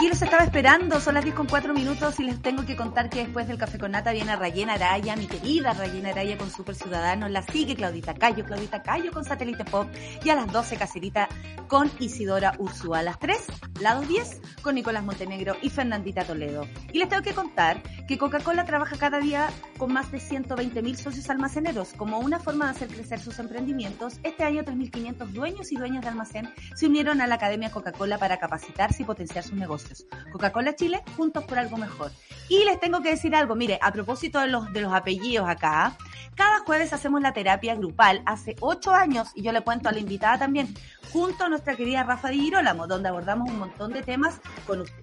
[SPEAKER 1] Aquí los estaba esperando, son las 10 con 4 minutos y les tengo que contar que después del café con nata viene Rayena Araya, mi querida Rayena Araya con Super Ciudadanos, la sigue Claudita Cayo, Claudita Cayo con Satélite Pop y a las 12 Cacerita con Isidora Ursúa, a las 3, lados 10 con Nicolás Montenegro y Fernandita Toledo. Y les tengo que contar que Coca-Cola trabaja cada día con más de 120 mil socios almaceneros como una forma de hacer crecer sus emprendimientos. Este año 3.500 dueños y dueñas de almacén se unieron a la Academia Coca-Cola para capacitarse y potenciar sus negocios. Coca-Cola Chile, juntos por algo mejor. Y les tengo que decir algo, mire, a propósito de los, de los apellidos acá, cada jueves hacemos la terapia grupal, hace ocho años, y yo le cuento a la invitada también, junto a nuestra querida Rafa Di Girolamo, donde abordamos un montón de temas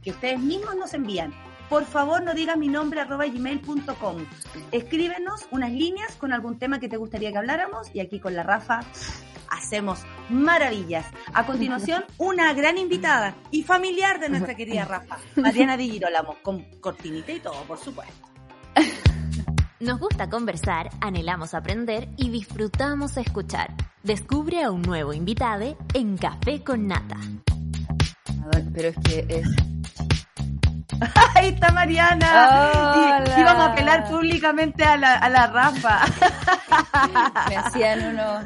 [SPEAKER 1] que ustedes mismos nos envían. Por favor, no digas mi nombre arroba gmail.com. Escríbenos unas líneas con algún tema que te gustaría que habláramos y aquí con la Rafa hacemos maravillas. A continuación, (laughs) una gran invitada y familiar de nuestra (laughs) querida Rafa, Mariana Di Girolamo, con cortinita y todo, por supuesto. (laughs)
[SPEAKER 2] Nos gusta conversar, anhelamos aprender y disfrutamos escuchar. Descubre a un nuevo invitado en Café con Nata.
[SPEAKER 4] A ver, pero es que es (laughs)
[SPEAKER 1] Ahí está Mariana. Y, íbamos a apelar públicamente a la, a la Rafa.
[SPEAKER 4] Me hacían unos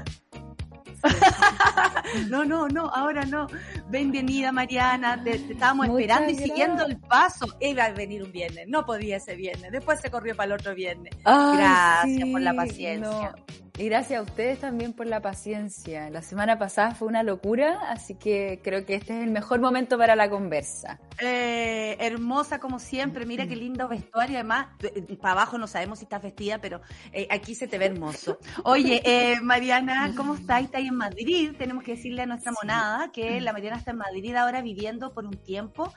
[SPEAKER 4] (laughs)
[SPEAKER 1] no, no, no, ahora no. Bienvenida, Mariana. Te, estábamos esperando y siguiendo el paso. Iba a venir un viernes, no podía ese viernes. Después se corrió para el otro viernes. gracias por la paciencia.
[SPEAKER 4] Y gracias a ustedes también por la paciencia. La semana pasada fue una locura, así que creo que este es el mejor momento para la conversa.
[SPEAKER 1] Eh, hermosa como siempre, mira qué lindo vestuario. Además, eh, para abajo no sabemos si estás vestida, pero eh, aquí se te ve hermoso. Oye, Mariana, ¿cómo estás? Estás en Madrid. Tenemos que decirle a nuestra monada que la Mariana está en Madrid ahora viviendo por un tiempo,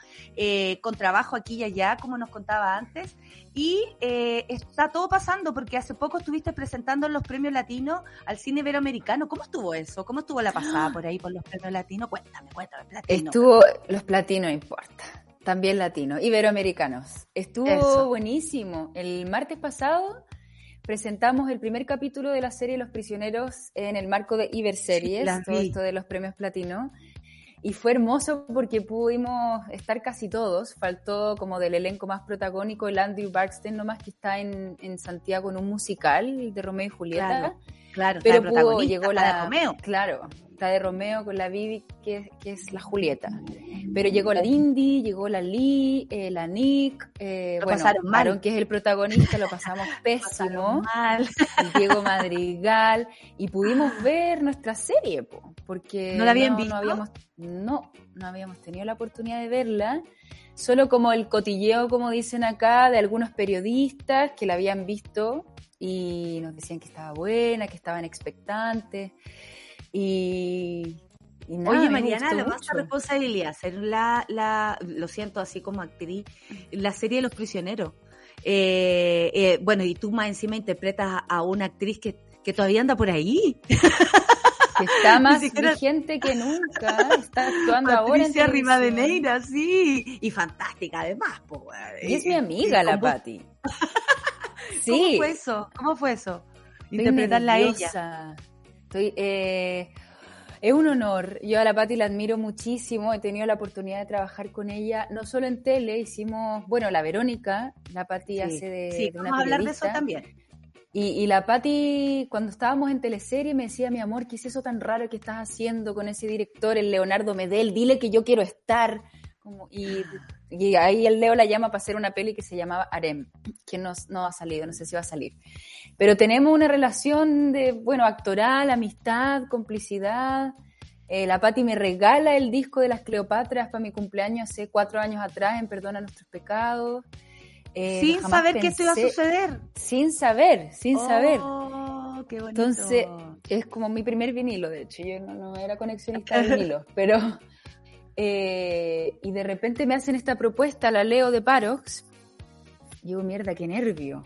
[SPEAKER 1] con trabajo aquí y allá, como nos contaba antes. Y eh, está todo pasando porque hace poco estuviste presentando los premios latinos al cine iberoamericano. ¿Cómo estuvo eso? ¿Cómo estuvo la pasada por ahí por los premios latinos? Cuéntame, cuéntame, platino.
[SPEAKER 4] Estuvo, los platinos importa. También latinos, iberoamericanos. Estuvo buenísimo. El martes pasado presentamos el primer capítulo de la serie Los Prisioneros en el marco de Iberseries, todo esto de los premios platino. Y fue hermoso porque pudimos estar casi todos. Faltó como del elenco más protagónico el Andrew Barkston nomás que está en, en Santiago en un musical de Romeo y Julieta.
[SPEAKER 1] Claro, claro
[SPEAKER 4] pero pudo, llegó la, de Romeo. Claro, está de Romeo con la Vivi que, que es la Julieta. Pero llegó la Indy, llegó la Lee, eh, la Nick, eh,
[SPEAKER 1] lo bueno, pasaron mal.
[SPEAKER 4] que es el protagonista, lo pasamos (laughs) pésimo. mal. Diego Madrigal y pudimos ver nuestra serie, po, porque
[SPEAKER 1] no la habían visto.
[SPEAKER 4] No habíamos, no, no habíamos tenido la oportunidad de verla. Solo como el cotilleo, como dicen acá, de algunos periodistas que la habían visto y nos decían que estaba buena, que estaban expectantes. Y nada,
[SPEAKER 1] Oye, Mariana, la más responsabilidad hacer la, la, lo siento, así como actriz, la serie de los prisioneros. Eh, eh, bueno, y tú más encima interpretas a, a una actriz que, que todavía anda por ahí. (laughs)
[SPEAKER 4] Que está más
[SPEAKER 1] siquiera-
[SPEAKER 4] vigente que nunca. Está actuando ahora en
[SPEAKER 1] Patricia. Rivadeneira, sí. Y fantástica además, po.
[SPEAKER 4] Y es mi
[SPEAKER 1] Y-
[SPEAKER 4] amiga, la Patti. (laughs)
[SPEAKER 1] ¿Cómo fue eso? ¿Cómo fue eso?
[SPEAKER 4] Estoy
[SPEAKER 1] Interpretarla a ella.
[SPEAKER 4] Estoy, eh, es un honor. Yo a la Patti la admiro muchísimo. He tenido la oportunidad de trabajar con ella, no solo en tele, hicimos, bueno, la Verónica, la Patti
[SPEAKER 1] Sí,
[SPEAKER 4] hace de,
[SPEAKER 1] sí,
[SPEAKER 4] de una
[SPEAKER 1] vamos a hablar de eso también.
[SPEAKER 4] Y, y la Patti, cuando estábamos en teleserie, me decía, mi amor, ¿qué es eso tan raro que estás haciendo con ese director, el Leonardo Medel? Dile que yo quiero estar. Como, y, y ahí el Leo la llama para hacer una peli que se llamaba Harem, que no, no ha salido, no sé si va a salir. Pero tenemos una relación de, bueno, actoral, amistad, complicidad. Eh, la Patti me regala el disco de las Cleopatras para mi cumpleaños hace cuatro años atrás en Perdona Nuestros Pecados. Eh,
[SPEAKER 1] Sin saber que esto iba a suceder.
[SPEAKER 4] Sin saber, sin saber.
[SPEAKER 1] Oh, qué bonito.
[SPEAKER 4] Entonces, es como mi primer vinilo, de hecho, yo no, no era conexionista de vinilos, (laughs) pero... eh, y de repente me hacen esta propuesta, la leo de Parox, y digo, mierda, qué nervio.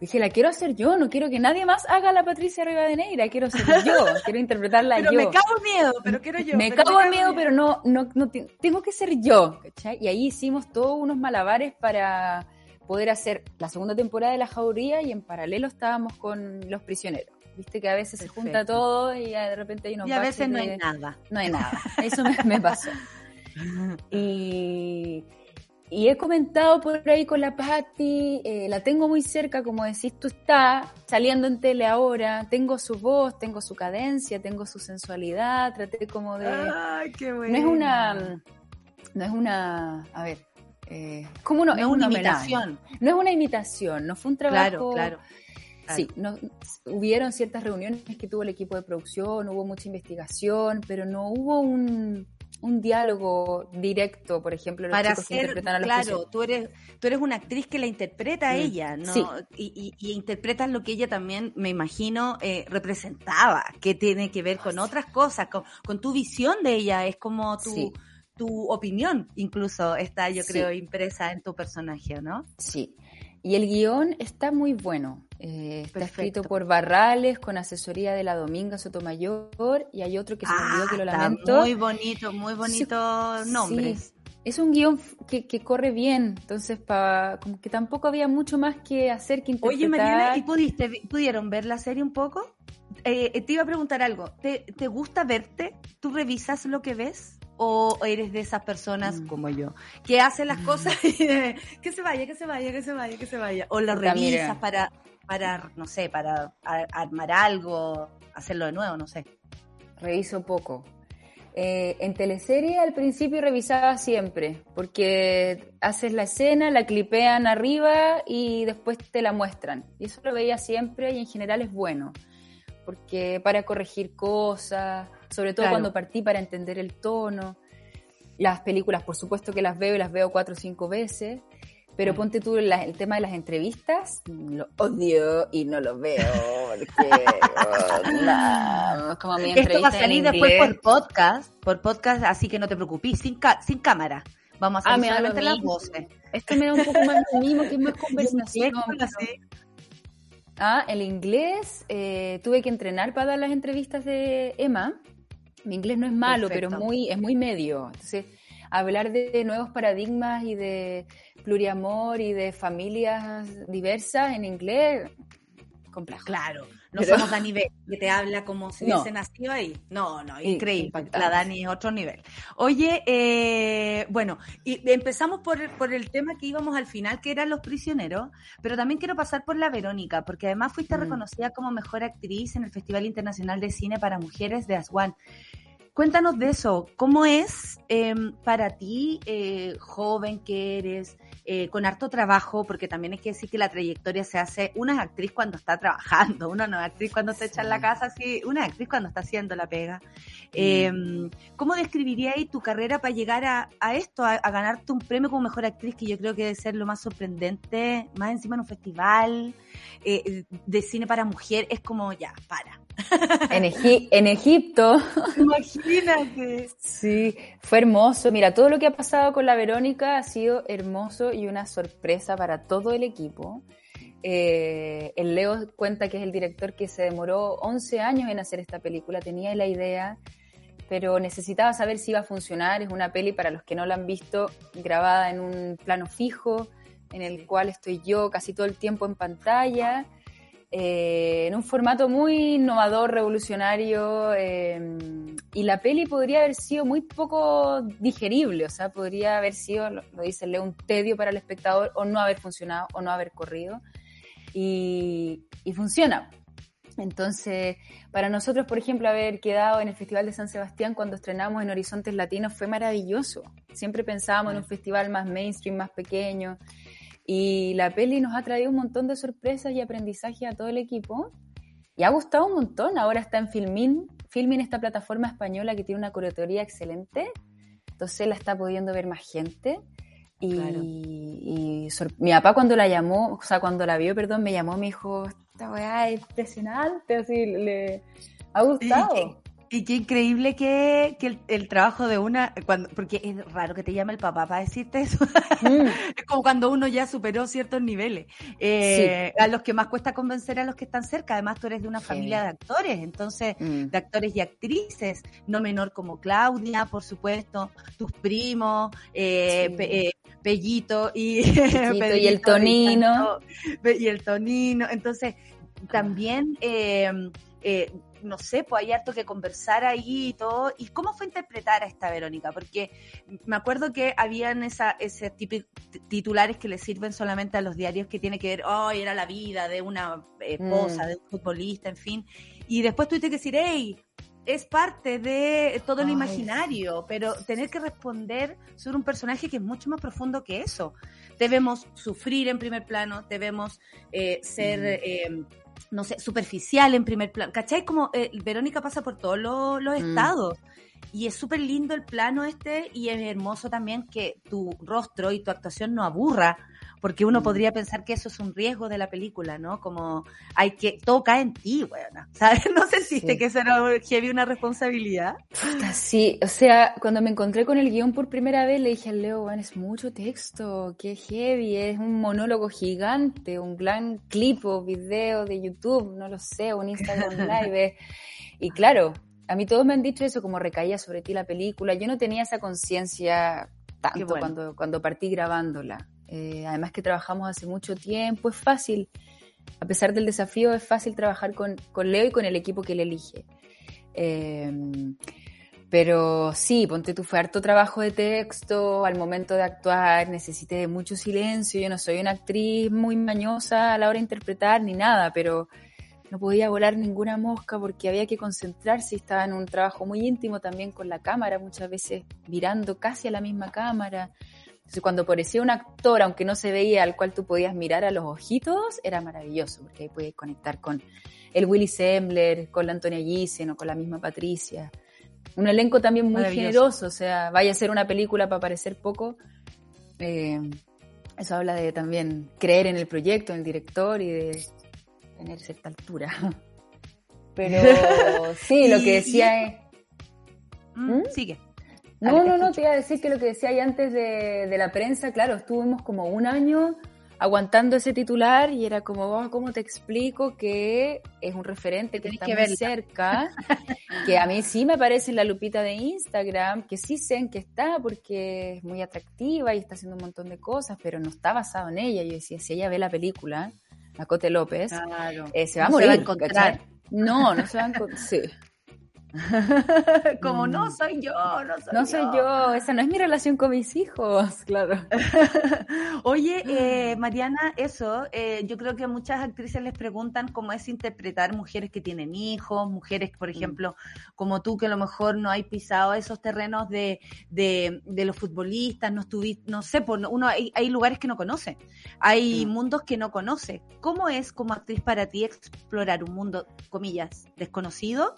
[SPEAKER 4] Dije, la quiero hacer yo, no quiero que nadie más haga la Patricia Rivadeneira, quiero ser yo, (laughs) quiero interpretarla
[SPEAKER 1] pero
[SPEAKER 4] yo.
[SPEAKER 1] me cago en miedo, pero quiero yo.
[SPEAKER 4] me cago en miedo, pero no, no, no te- tengo que ser yo. ¿cachai? Y ahí hicimos todos unos malabares para poder hacer la segunda temporada de La Jauría y en paralelo estábamos con Los Prisioneros. Viste que a veces se junta todo y de repente hay unos
[SPEAKER 1] Y a veces no
[SPEAKER 4] de-
[SPEAKER 1] hay nada.
[SPEAKER 4] No hay nada. Eso me, me pasó. (laughs) Y, y he comentado por ahí con la Patti, eh, la tengo muy cerca, como decís, tú está saliendo en tele ahora, tengo su voz, tengo su cadencia, tengo su sensualidad, traté como de...
[SPEAKER 1] Ay, qué bueno.
[SPEAKER 4] No es una... No es una... A ver. Eh, como no,
[SPEAKER 1] No
[SPEAKER 4] es
[SPEAKER 1] una imitación.
[SPEAKER 4] No es una imitación, no fue un trabajo...
[SPEAKER 1] Claro, claro.
[SPEAKER 4] Sí, no, hubieron ciertas reuniones que tuvo el equipo de producción, hubo mucha investigación, pero no hubo un, un diálogo directo, por ejemplo, los
[SPEAKER 1] Para ser,
[SPEAKER 4] interpretan a los
[SPEAKER 1] claro, tú eres, tú eres una actriz que la interpreta a
[SPEAKER 4] Mm,
[SPEAKER 1] ella, ¿no?
[SPEAKER 4] sí.
[SPEAKER 1] Y, y, y interpretas lo que ella también, me imagino, eh, representaba, que tiene que ver con otras cosas, con, con tu visión de ella, es como tu,
[SPEAKER 4] Sí.
[SPEAKER 1] Tu opinión, incluso está, yo
[SPEAKER 4] Sí.
[SPEAKER 1] creo, impresa en tu personaje, ¿no?
[SPEAKER 4] Sí. Y el guion está muy bueno. Eh, está escrito por Barrales con asesoría de la Dominga Sotomayor y hay otro que se me olvidó que lo lamento.
[SPEAKER 1] muy bonito, muy bonito
[SPEAKER 4] Sí,
[SPEAKER 1] nombres.
[SPEAKER 4] Es un guion que, que corre bien, entonces pa, como que tampoco había mucho más que hacer que interpretar.
[SPEAKER 1] Oye, Mariana, ¿y pudiste, pudieron ver la serie un poco? Eh, te iba a preguntar algo. ¿Te, ¿Te gusta verte? ¿Tú revisas lo que ves? ¿O eres de esas personas
[SPEAKER 4] Mm.
[SPEAKER 1] como yo que hacen las cosas (laughs) y que se vaya, que se vaya, que se vaya, que se vaya? ¿O lo revisas para, para, no sé, para ar- armar algo, hacerlo de nuevo, no sé?
[SPEAKER 4] Reviso poco. Eh, en teleserie al principio revisaba siempre, porque haces la escena, la clipean arriba y después te la muestran. Y eso lo veía siempre y en general es bueno, porque para corregir cosas, sobre todo
[SPEAKER 1] Claro.
[SPEAKER 4] cuando partí para entender el tono. Las películas, por supuesto que las veo y las veo cuatro o cinco veces, pero ponte tú la- el tema de las entrevistas, lo odio y no lo veo, porque oh, no, es como mi
[SPEAKER 1] Esto va a salir después por podcast, por podcast, así que no te preocupes, sin, sin cámara. Vamos a
[SPEAKER 4] Ah,
[SPEAKER 1] hacer
[SPEAKER 4] lo
[SPEAKER 1] solamente las voces.
[SPEAKER 4] Esto me da un poco más lo mismo, que es más (laughs) conversación. Ah, el inglés, eh, tuve que entrenar para dar las entrevistas de Emma. Mi inglés no es malo, pero es
[SPEAKER 1] Perfecto.
[SPEAKER 4] muy, es muy medio. Entonces, hablar de nuevos paradigmas y de pluriamor y de familias diversas en inglés, complejo.
[SPEAKER 1] Claro, no
[SPEAKER 4] Pero-
[SPEAKER 1] somos Dani B, que te habla como si
[SPEAKER 4] No.
[SPEAKER 1] hubiese nacido ahí. No, no, increíble.
[SPEAKER 4] impactante.
[SPEAKER 1] La Dani es otro nivel. Oye, eh, bueno, y empezamos por, por el tema que íbamos al final, que eran los prisioneros, pero también quiero pasar por la Verónica, porque además fuiste
[SPEAKER 4] Mm.
[SPEAKER 1] reconocida como mejor actriz en el Festival Internacional de Cine para Mujeres de Aswan. Cuéntanos de eso, ¿cómo es eh, para ti, eh, joven que eres, eh, con harto trabajo, porque también hay que decir que la trayectoria se hace, una es actriz cuando está trabajando, una no es actriz cuando se echa en la casa, sí, una es actriz cuando está haciendo la pega. Eh, ¿Cómo describirías tu carrera para llegar a, a esto, a, a ganarte un premio como mejor actriz, que yo creo que debe ser lo más sorprendente, más encima en un festival eh, de cine para mujer, es como ya, para.
[SPEAKER 4] En, en Egipto.
[SPEAKER 1] Imagínate.
[SPEAKER 4] Sí, fue hermoso. Mira, todo lo que ha pasado con la Verónica ha sido hermoso y una sorpresa para todo el equipo. Eh, el Leo cuenta que es el director que se demoró 11 años en hacer esta película, tenía la idea, pero necesitaba saber si iba a funcionar. Es una peli, para los que no la han visto, grabada en un plano fijo, en el cual estoy yo casi todo el tiempo en pantalla, eh, en un formato muy innovador, revolucionario, eh, y la peli podría haber sido muy poco digerible, o sea, podría haber sido, lo, dice Leo, un tedio para el espectador, o no haber funcionado, o no haber corrido y, funciona. Entonces, para nosotros, por ejemplo, haber quedado en el Festival de San Sebastián cuando estrenamos en Horizontes Latinos fue maravilloso. Siempre pensábamos en un festival más mainstream, más pequeño. Y la peli nos ha traído un montón de sorpresas y aprendizaje a todo el equipo. Y ha gustado un montón. Ahora está en Filmin. Filmin, esta plataforma española que tiene una curaduría excelente. Entonces la está pudiendo ver más gente. Y, mi papá cuando la llamó, o sea, cuando la vio, perdón, me llamó, me dijo, esta weá es impresionante, así, le ha gustado.
[SPEAKER 1] Y qué increíble que, el, trabajo de una, cuando, porque es raro que te llame el papá para decirte eso. Mm. (laughs) es como cuando uno ya superó ciertos niveles. Eh, a los que más cuesta convencer a los que están cerca. Además, tú eres de una familia de actores, entonces, mm. de actores y actrices, no menor como Claudia, por supuesto, tus primos, eh, eh Pellito y, (laughs)
[SPEAKER 4] y el Tonino.
[SPEAKER 1] Y el Tonino. Entonces, también... Eh, eh, no sé, pues hay harto que conversar ahí y todo. ¿Y cómo fue interpretar a esta Verónica? Porque me acuerdo que habían esa, ese tipo titulares que le sirven solamente a los diarios que tiene que ver, oh, era la vida de una esposa, mm. de un futbolista, en fin. Y después tuviste que decir, hey, es parte de todo el imaginario, pero tener que responder sobre un personaje que es mucho más profundo que eso. Debemos sufrir en primer plano, debemos eh, ser... Mm. Eh, no sé, superficial en primer plano. ¿Cachai? Como eh, Verónica pasa por todos los, mm. estados. Y es súper lindo el plano este y es hermoso también que tu rostro y tu actuación no aburra, porque uno mm. podría pensar que eso es un riesgo de la película, ¿no? Como hay que, todo cae en ti, bueno, (laughs) ¿sabes? ¿No sentiste que eso era heavy una responsabilidad?
[SPEAKER 4] Sí, o sea, cuando me encontré con el guion por primera vez le dije al Leo, bueno, es mucho texto, qué heavy, es un monólogo gigante, un gran clip o video de YouTube, no lo sé, un Instagram (laughs) Live. y claro, a mí todos me han dicho eso, como recaía sobre ti la película. Yo no tenía esa conciencia tanto cuando, cuando partí grabándola. Eh, además que trabajamos hace mucho tiempo, es fácil, a pesar del desafío, es fácil trabajar con, Leo y con el equipo que él elige. Em, pero sí, ponte tú, fue harto trabajo de texto, al momento de actuar necesité mucho silencio, yo no soy una actriz muy mañosa a la hora de interpretar ni nada, pero no podía volar ninguna mosca porque había que concentrarse, estaba en un trabajo muy íntimo también con la cámara, muchas veces mirando casi a la misma cámara. Entonces, cuando aparecía un actor, aunque no se veía, al cual tú podías mirar a los ojitos, era maravilloso, porque ahí podías conectar con el Willy Sembler, con la Antonia Gissen o con la misma Patricia. Un elenco también muy generoso, o sea, vaya a ser una película para parecer poco. Eh, eso habla de también creer en el proyecto, en el director y de tener cierta altura. Pero (laughs) sí, lo que decía es...
[SPEAKER 1] Mm, ¿Mm? Sigue.
[SPEAKER 4] No, no, no, te iba a decir que lo que decía ahí antes de, la prensa, claro, estuvimos como un año aguantando ese titular y era como, oh, ¿cómo te explico que es un referente que está muy cerca? (laughs) que a mí sí me aparece en la lupita de Instagram, que sí sé en qué está porque es muy atractiva y está haciendo un montón de cosas, pero no está basado en ella. Yo decía, si ella ve la película, la Cote López, eh, se va a morir.
[SPEAKER 1] a encontrar.
[SPEAKER 4] No, no se va a encontrar. (laughs) Sí. (laughs)
[SPEAKER 1] Como no mm. soy yo, no soy yo.
[SPEAKER 4] No soy yo, esa no es mi relación con mis hijos, (laughs) claro. (laughs)
[SPEAKER 1] Oye, eh, Mariana, eso, eh, yo creo que muchas actrices les preguntan cómo es interpretar mujeres que tienen hijos, mujeres, por mm. ejemplo, como tú, que a lo mejor no hay pisado esos terrenos de, de, de los futbolistas, no estuviste, no sé, por, uno hay, hay, lugares que no conoce, hay mm. mundos que no conoce. ¿Cómo es como actriz para ti explorar un mundo, comillas, desconocido?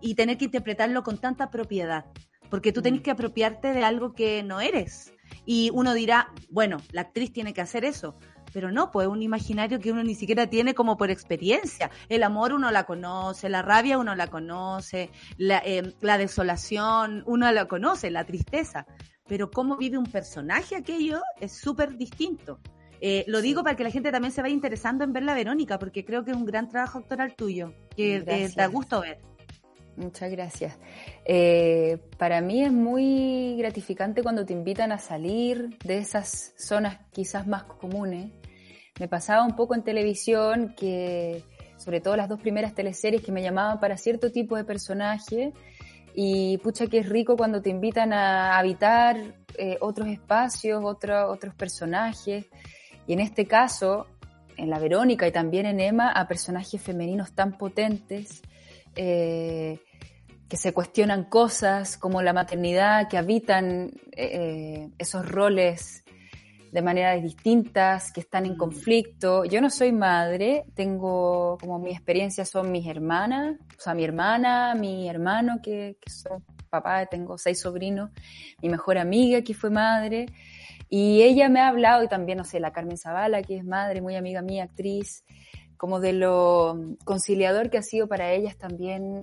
[SPEAKER 1] Y tener que interpretarlo con tanta propiedad. porque tú tenés que apropiarte de algo que no eres. Y uno dirá, bueno, la actriz tiene que hacer eso, pero no, pues es un imaginario que uno ni siquiera tiene como por experiencia. El amor uno la conoce, la rabia uno la conoce, la, eh, la desolación uno la conoce, la tristeza, pero cómo vive un personaje aquello es súper distinto. Eh, lo digo para que la gente también se vaya interesando en ver la Verónica, porque creo que es un gran trabajo actoral tuyo, que eh, da gusto ver.
[SPEAKER 4] Muchas gracias. Eh, para mí es muy gratificante cuando te invitan a salir de esas zonas quizás más comunes. Me pasaba un poco en televisión que, sobre todo las dos primeras teleseries que me llamaban para cierto tipo de personaje, y pucha que es rico cuando te invitan a habitar eh, otros espacios, otros personajes. Y en este caso, en la Verónica y también en Emma, a personajes femeninos tan potentes. Eh, que se cuestionan cosas como la maternidad, que habitan eh, esos roles de maneras distintas, que están en mm. conflicto. Yo no soy madre, tengo como mi experiencia son mis hermanas, o sea, mi hermana, mi hermano, que, que son papá, tengo seis sobrinos, mi mejor amiga que fue madre, y ella me ha hablado, y también, no sé, la Carmen Zavala, que es madre, muy amiga mía, actriz, como de lo conciliador que ha sido para ellas también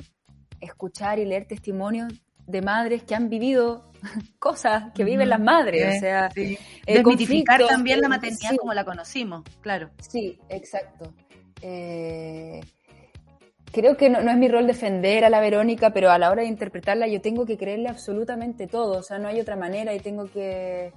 [SPEAKER 4] escuchar y leer testimonios de madres que han vivido (laughs) cosas que viven las madres, o sea,
[SPEAKER 1] sí. desmitificar también la maternidad como la conocimos, claro.
[SPEAKER 4] Sí, exacto. Eh, creo que no, no, es mi rol defender a la Verónica, pero a la hora de interpretarla yo tengo que creerle absolutamente todo, o sea, no hay otra manera y tengo que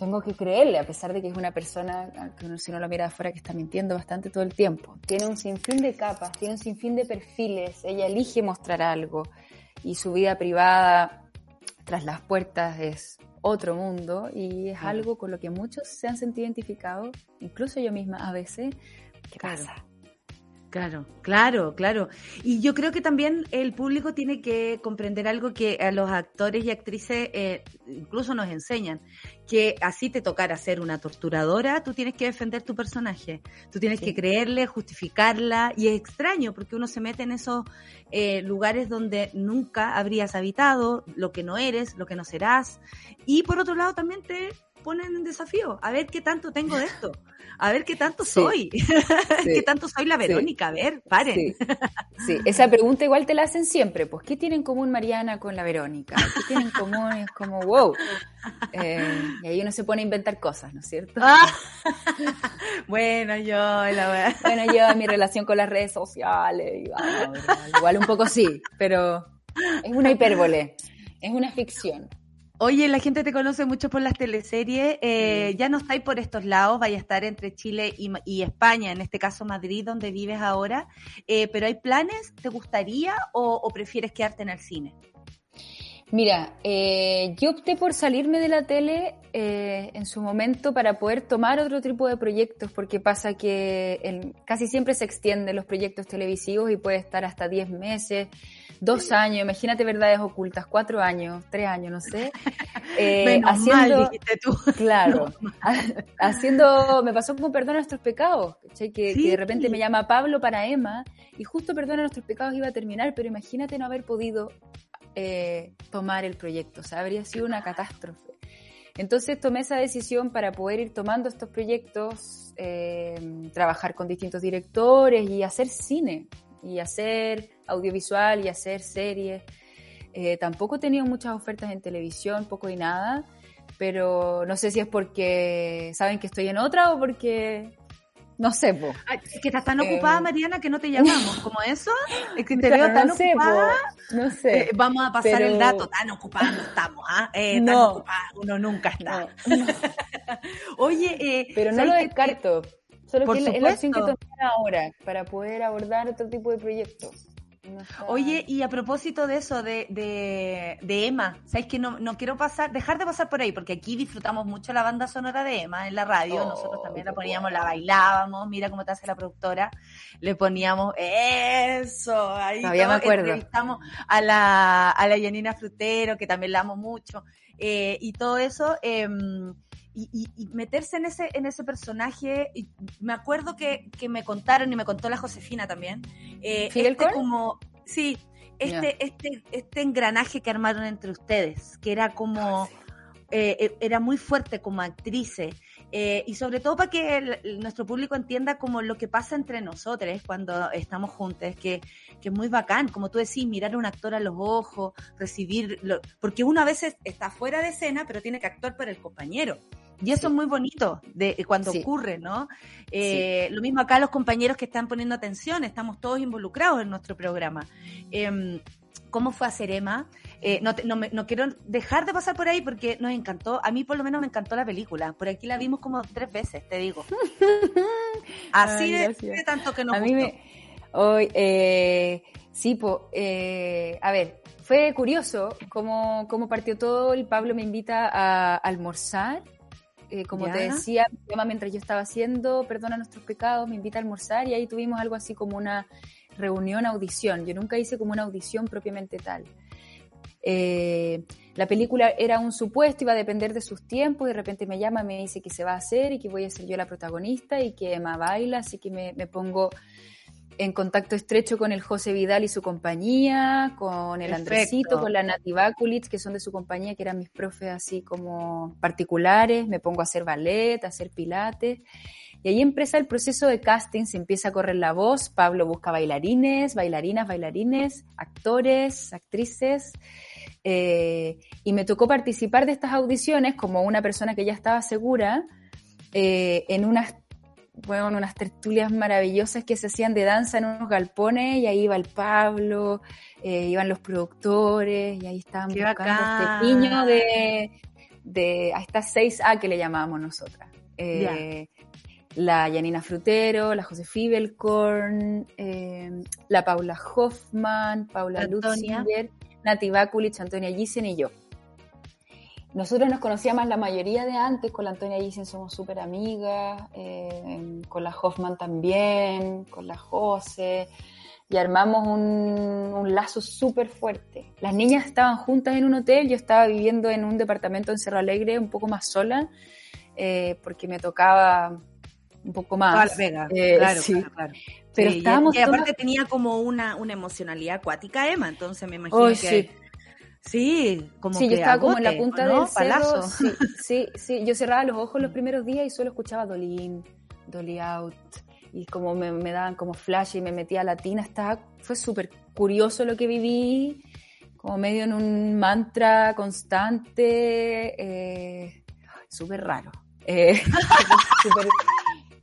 [SPEAKER 4] tengo que creerle, a pesar de que es una persona, que si uno lo mira de afuera, que está mintiendo bastante todo el tiempo. Tiene un sinfín de capas, tiene un sinfín de perfiles, ella elige mostrar algo y su vida privada tras las puertas es otro mundo y es algo con lo que muchos se han sentido identificados, incluso yo misma a veces. ¿Qué pasa?
[SPEAKER 1] Claro, claro, claro. Y yo creo que también el público tiene que comprender algo que a los actores y actrices eh, incluso nos enseñan, que así te tocara ser una torturadora, tú tienes que defender tu personaje, tú tienes que creerle, justificarla, y es extraño porque uno se mete en esos eh, lugares donde nunca habrías habitado, lo que no eres, lo que no serás, y por otro lado también te ponen en desafío, a ver qué tanto tengo de esto, a ver qué tanto soy, (laughs) qué tanto soy la Verónica, a ver, paren. (laughs)
[SPEAKER 4] Sí. esa pregunta igual te la hacen siempre, pues, ¿qué tiene en común Mariana con la Verónica? ¿Qué tienen en común? Es como, wow. Eh, y ahí uno se pone a inventar cosas, ¿no es cierto? Ah. (laughs)
[SPEAKER 1] bueno, yo, la
[SPEAKER 4] Bueno, yo, mi relación con las redes sociales, igual un poco sí, pero es una hipérbole, es una ficción.
[SPEAKER 1] Oye, la gente te conoce mucho por las teleseries. Eh, ya no estáis por estos lados, vaya a estar entre Chile y, España, en este caso Madrid, donde vives ahora. Eh, pero ¿hay planes? ¿Te gustaría o, prefieres quedarte en el cine?
[SPEAKER 4] Mira, eh, yo opté por salirme de la tele en su momento para poder tomar otro tipo de proyectos, porque pasa que casi siempre se extienden los proyectos televisivos y puede estar hasta 10 meses dos años, imagínate verdades ocultas, cuatro años, tres años, no sé. (laughs)
[SPEAKER 1] Eh, haciendo, tú. (laughs)
[SPEAKER 4] Claro, haciendo, me pasó como Perdona nuestros pecados, que, que, de repente me llama Pablo para Emma y justo Perdona nuestros pecados iba a terminar, pero imagínate no haber podido eh, tomar el proyecto, o sea, habría sido una catástrofe. Entonces tomé esa decisión para poder ir tomando estos proyectos, eh, trabajar con distintos directores y hacer cine y hacer audiovisual y hacer series. Eh, tampoco he tenido muchas ofertas en televisión, poco y nada, pero no sé si es porque saben que estoy en otra o porque no sé, po.
[SPEAKER 1] es que estás tan ocupada, eh, Mariana, que no te llamamos. ¿Como eso? Es que (laughs) te veo tan no ocupada.
[SPEAKER 4] No sé.
[SPEAKER 1] Eh, vamos a pasar el dato. Tan ocupada no estamos, ¿ah? Eh, no. Tan ocupada uno nunca está. (laughs) Oye,
[SPEAKER 4] pero no lo descarto. Solo que es la opción que tomé ahora para poder abordar otro tipo de proyectos.
[SPEAKER 1] Oye, y a propósito de eso, de, de, Emma, ¿sabes que no, no, quiero pasar, dejar de pasar por ahí? Porque aquí disfrutamos mucho la banda sonora de Emma en la radio, nosotros también la poníamos, la bailábamos, mira cómo te hace la productora, le poníamos eso, ahí
[SPEAKER 4] Todavía me acuerdo.
[SPEAKER 1] entrevistamos a la, a la Janina Frutero, que también la amo mucho, eh, y todo eso, eh, y, y, meterse en ese, en ese personaje. Y me acuerdo que, que, me contaron y me contó la Josefina también.
[SPEAKER 4] Eh, este
[SPEAKER 1] como, sí, este, este, este engranaje que armaron entre ustedes, que era como, eh, eh, era muy fuerte como actrices. Eh, y sobre todo para que el- nuestro público entienda como lo que pasa entre nosotros cuando estamos juntos, que, que es muy bacán, como tú decís, mirar a un actor a los ojos, recibir, lo- porque uno a veces está fuera de escena, pero tiene que actuar para el compañero. Y eso
[SPEAKER 4] Sí.
[SPEAKER 1] es muy bonito de, de cuando
[SPEAKER 4] Sí.
[SPEAKER 1] ocurre, ¿no? Eh, Lo mismo acá los compañeros que están poniendo atención, estamos todos involucrados en nuestro programa. Em, ¿Cómo fue hacer Emma? Eh, no, te- no, me- no quiero dejar de pasar por ahí porque nos encantó, a mí por lo menos me encantó la película. Por aquí la vimos como tres veces, te digo. (laughs) Así
[SPEAKER 4] Ay,
[SPEAKER 1] de, tanto que nos
[SPEAKER 4] a mí me. Hoy, eh, sí, po, eh, a ver, fue curioso cómo, cómo partió todo. El Pablo me invita a almorzar. eh, como
[SPEAKER 1] Ya.
[SPEAKER 4] te decía, mientras yo estaba haciendo Perdona nuestros pecados, me invita a almorzar y ahí tuvimos algo así como una reunión, audición. Yo nunca hice como una audición propiamente tal. Eh, la película era un supuesto, iba a depender de sus tiempos, y de repente me llama, me dice que se va a hacer y que voy a ser yo la protagonista y que Emma baila, así que me, me pongo en contacto estrecho con el José Vidal y su compañía, con el
[SPEAKER 1] Perfecto.
[SPEAKER 4] Andresito, con la Nati Bakulic, que son de su compañía, que eran mis profes así como particulares, me pongo a hacer ballet, a hacer pilates, y ahí empieza el proceso de casting, se empieza a correr la voz, Pablo busca bailarines, bailarinas, bailarines, actores, actrices, eh, y me tocó participar de estas audiciones como una persona que ya estaba segura eh, en unas bueno, en unas tertulias maravillosas que se hacían de danza en unos galpones y ahí iba el Pablo, eh, iban los productores y ahí estaban
[SPEAKER 1] Qué
[SPEAKER 4] buscando
[SPEAKER 1] bacán.
[SPEAKER 4] este piño de, de a estas 6A que le llamábamos nosotras. Eh, la Janina Frutero, la José Fibelkorn, eh, la Paula Hoffman, Paula. Lutzinger, Nati Bakulich, Antonia Gissen y yo. Nosotros nos conocíamos la mayoría de antes, con la Antonia Gissen somos súper amigas, eh, con la Hoffman también, con la Jose, y armamos un, un lazo súper fuerte. Las niñas estaban juntas en un hotel, yo estaba viviendo en un departamento en Cerro Alegre, un poco más sola, eh, porque me tocaba un poco más.
[SPEAKER 1] Toda la pega,
[SPEAKER 4] Eh,
[SPEAKER 1] claro,
[SPEAKER 4] sí.
[SPEAKER 1] claro, claro.
[SPEAKER 4] Pero
[SPEAKER 1] Sí, y-
[SPEAKER 4] estábamos
[SPEAKER 1] y, aparte
[SPEAKER 4] todas-
[SPEAKER 1] tenía como una, una emocionalidad acuática Emma, entonces me imagino
[SPEAKER 4] Ay,
[SPEAKER 1] que
[SPEAKER 4] sí.
[SPEAKER 1] sí, como
[SPEAKER 4] Sí,
[SPEAKER 1] que
[SPEAKER 4] yo estaba como en la punta
[SPEAKER 1] ¿o no?
[SPEAKER 4] del cerro.
[SPEAKER 1] Palazo.
[SPEAKER 4] Sí, (laughs) sí, sí. Yo cerraba los ojos los primeros días y solo escuchaba Dolin, Dolly Out. Y como me, me daban como flash y me metía a la tina. Estaba, fue súper curioso lo que viví. Como medio en un mantra constante. eh, súper raro. Eh, (laughs) súper-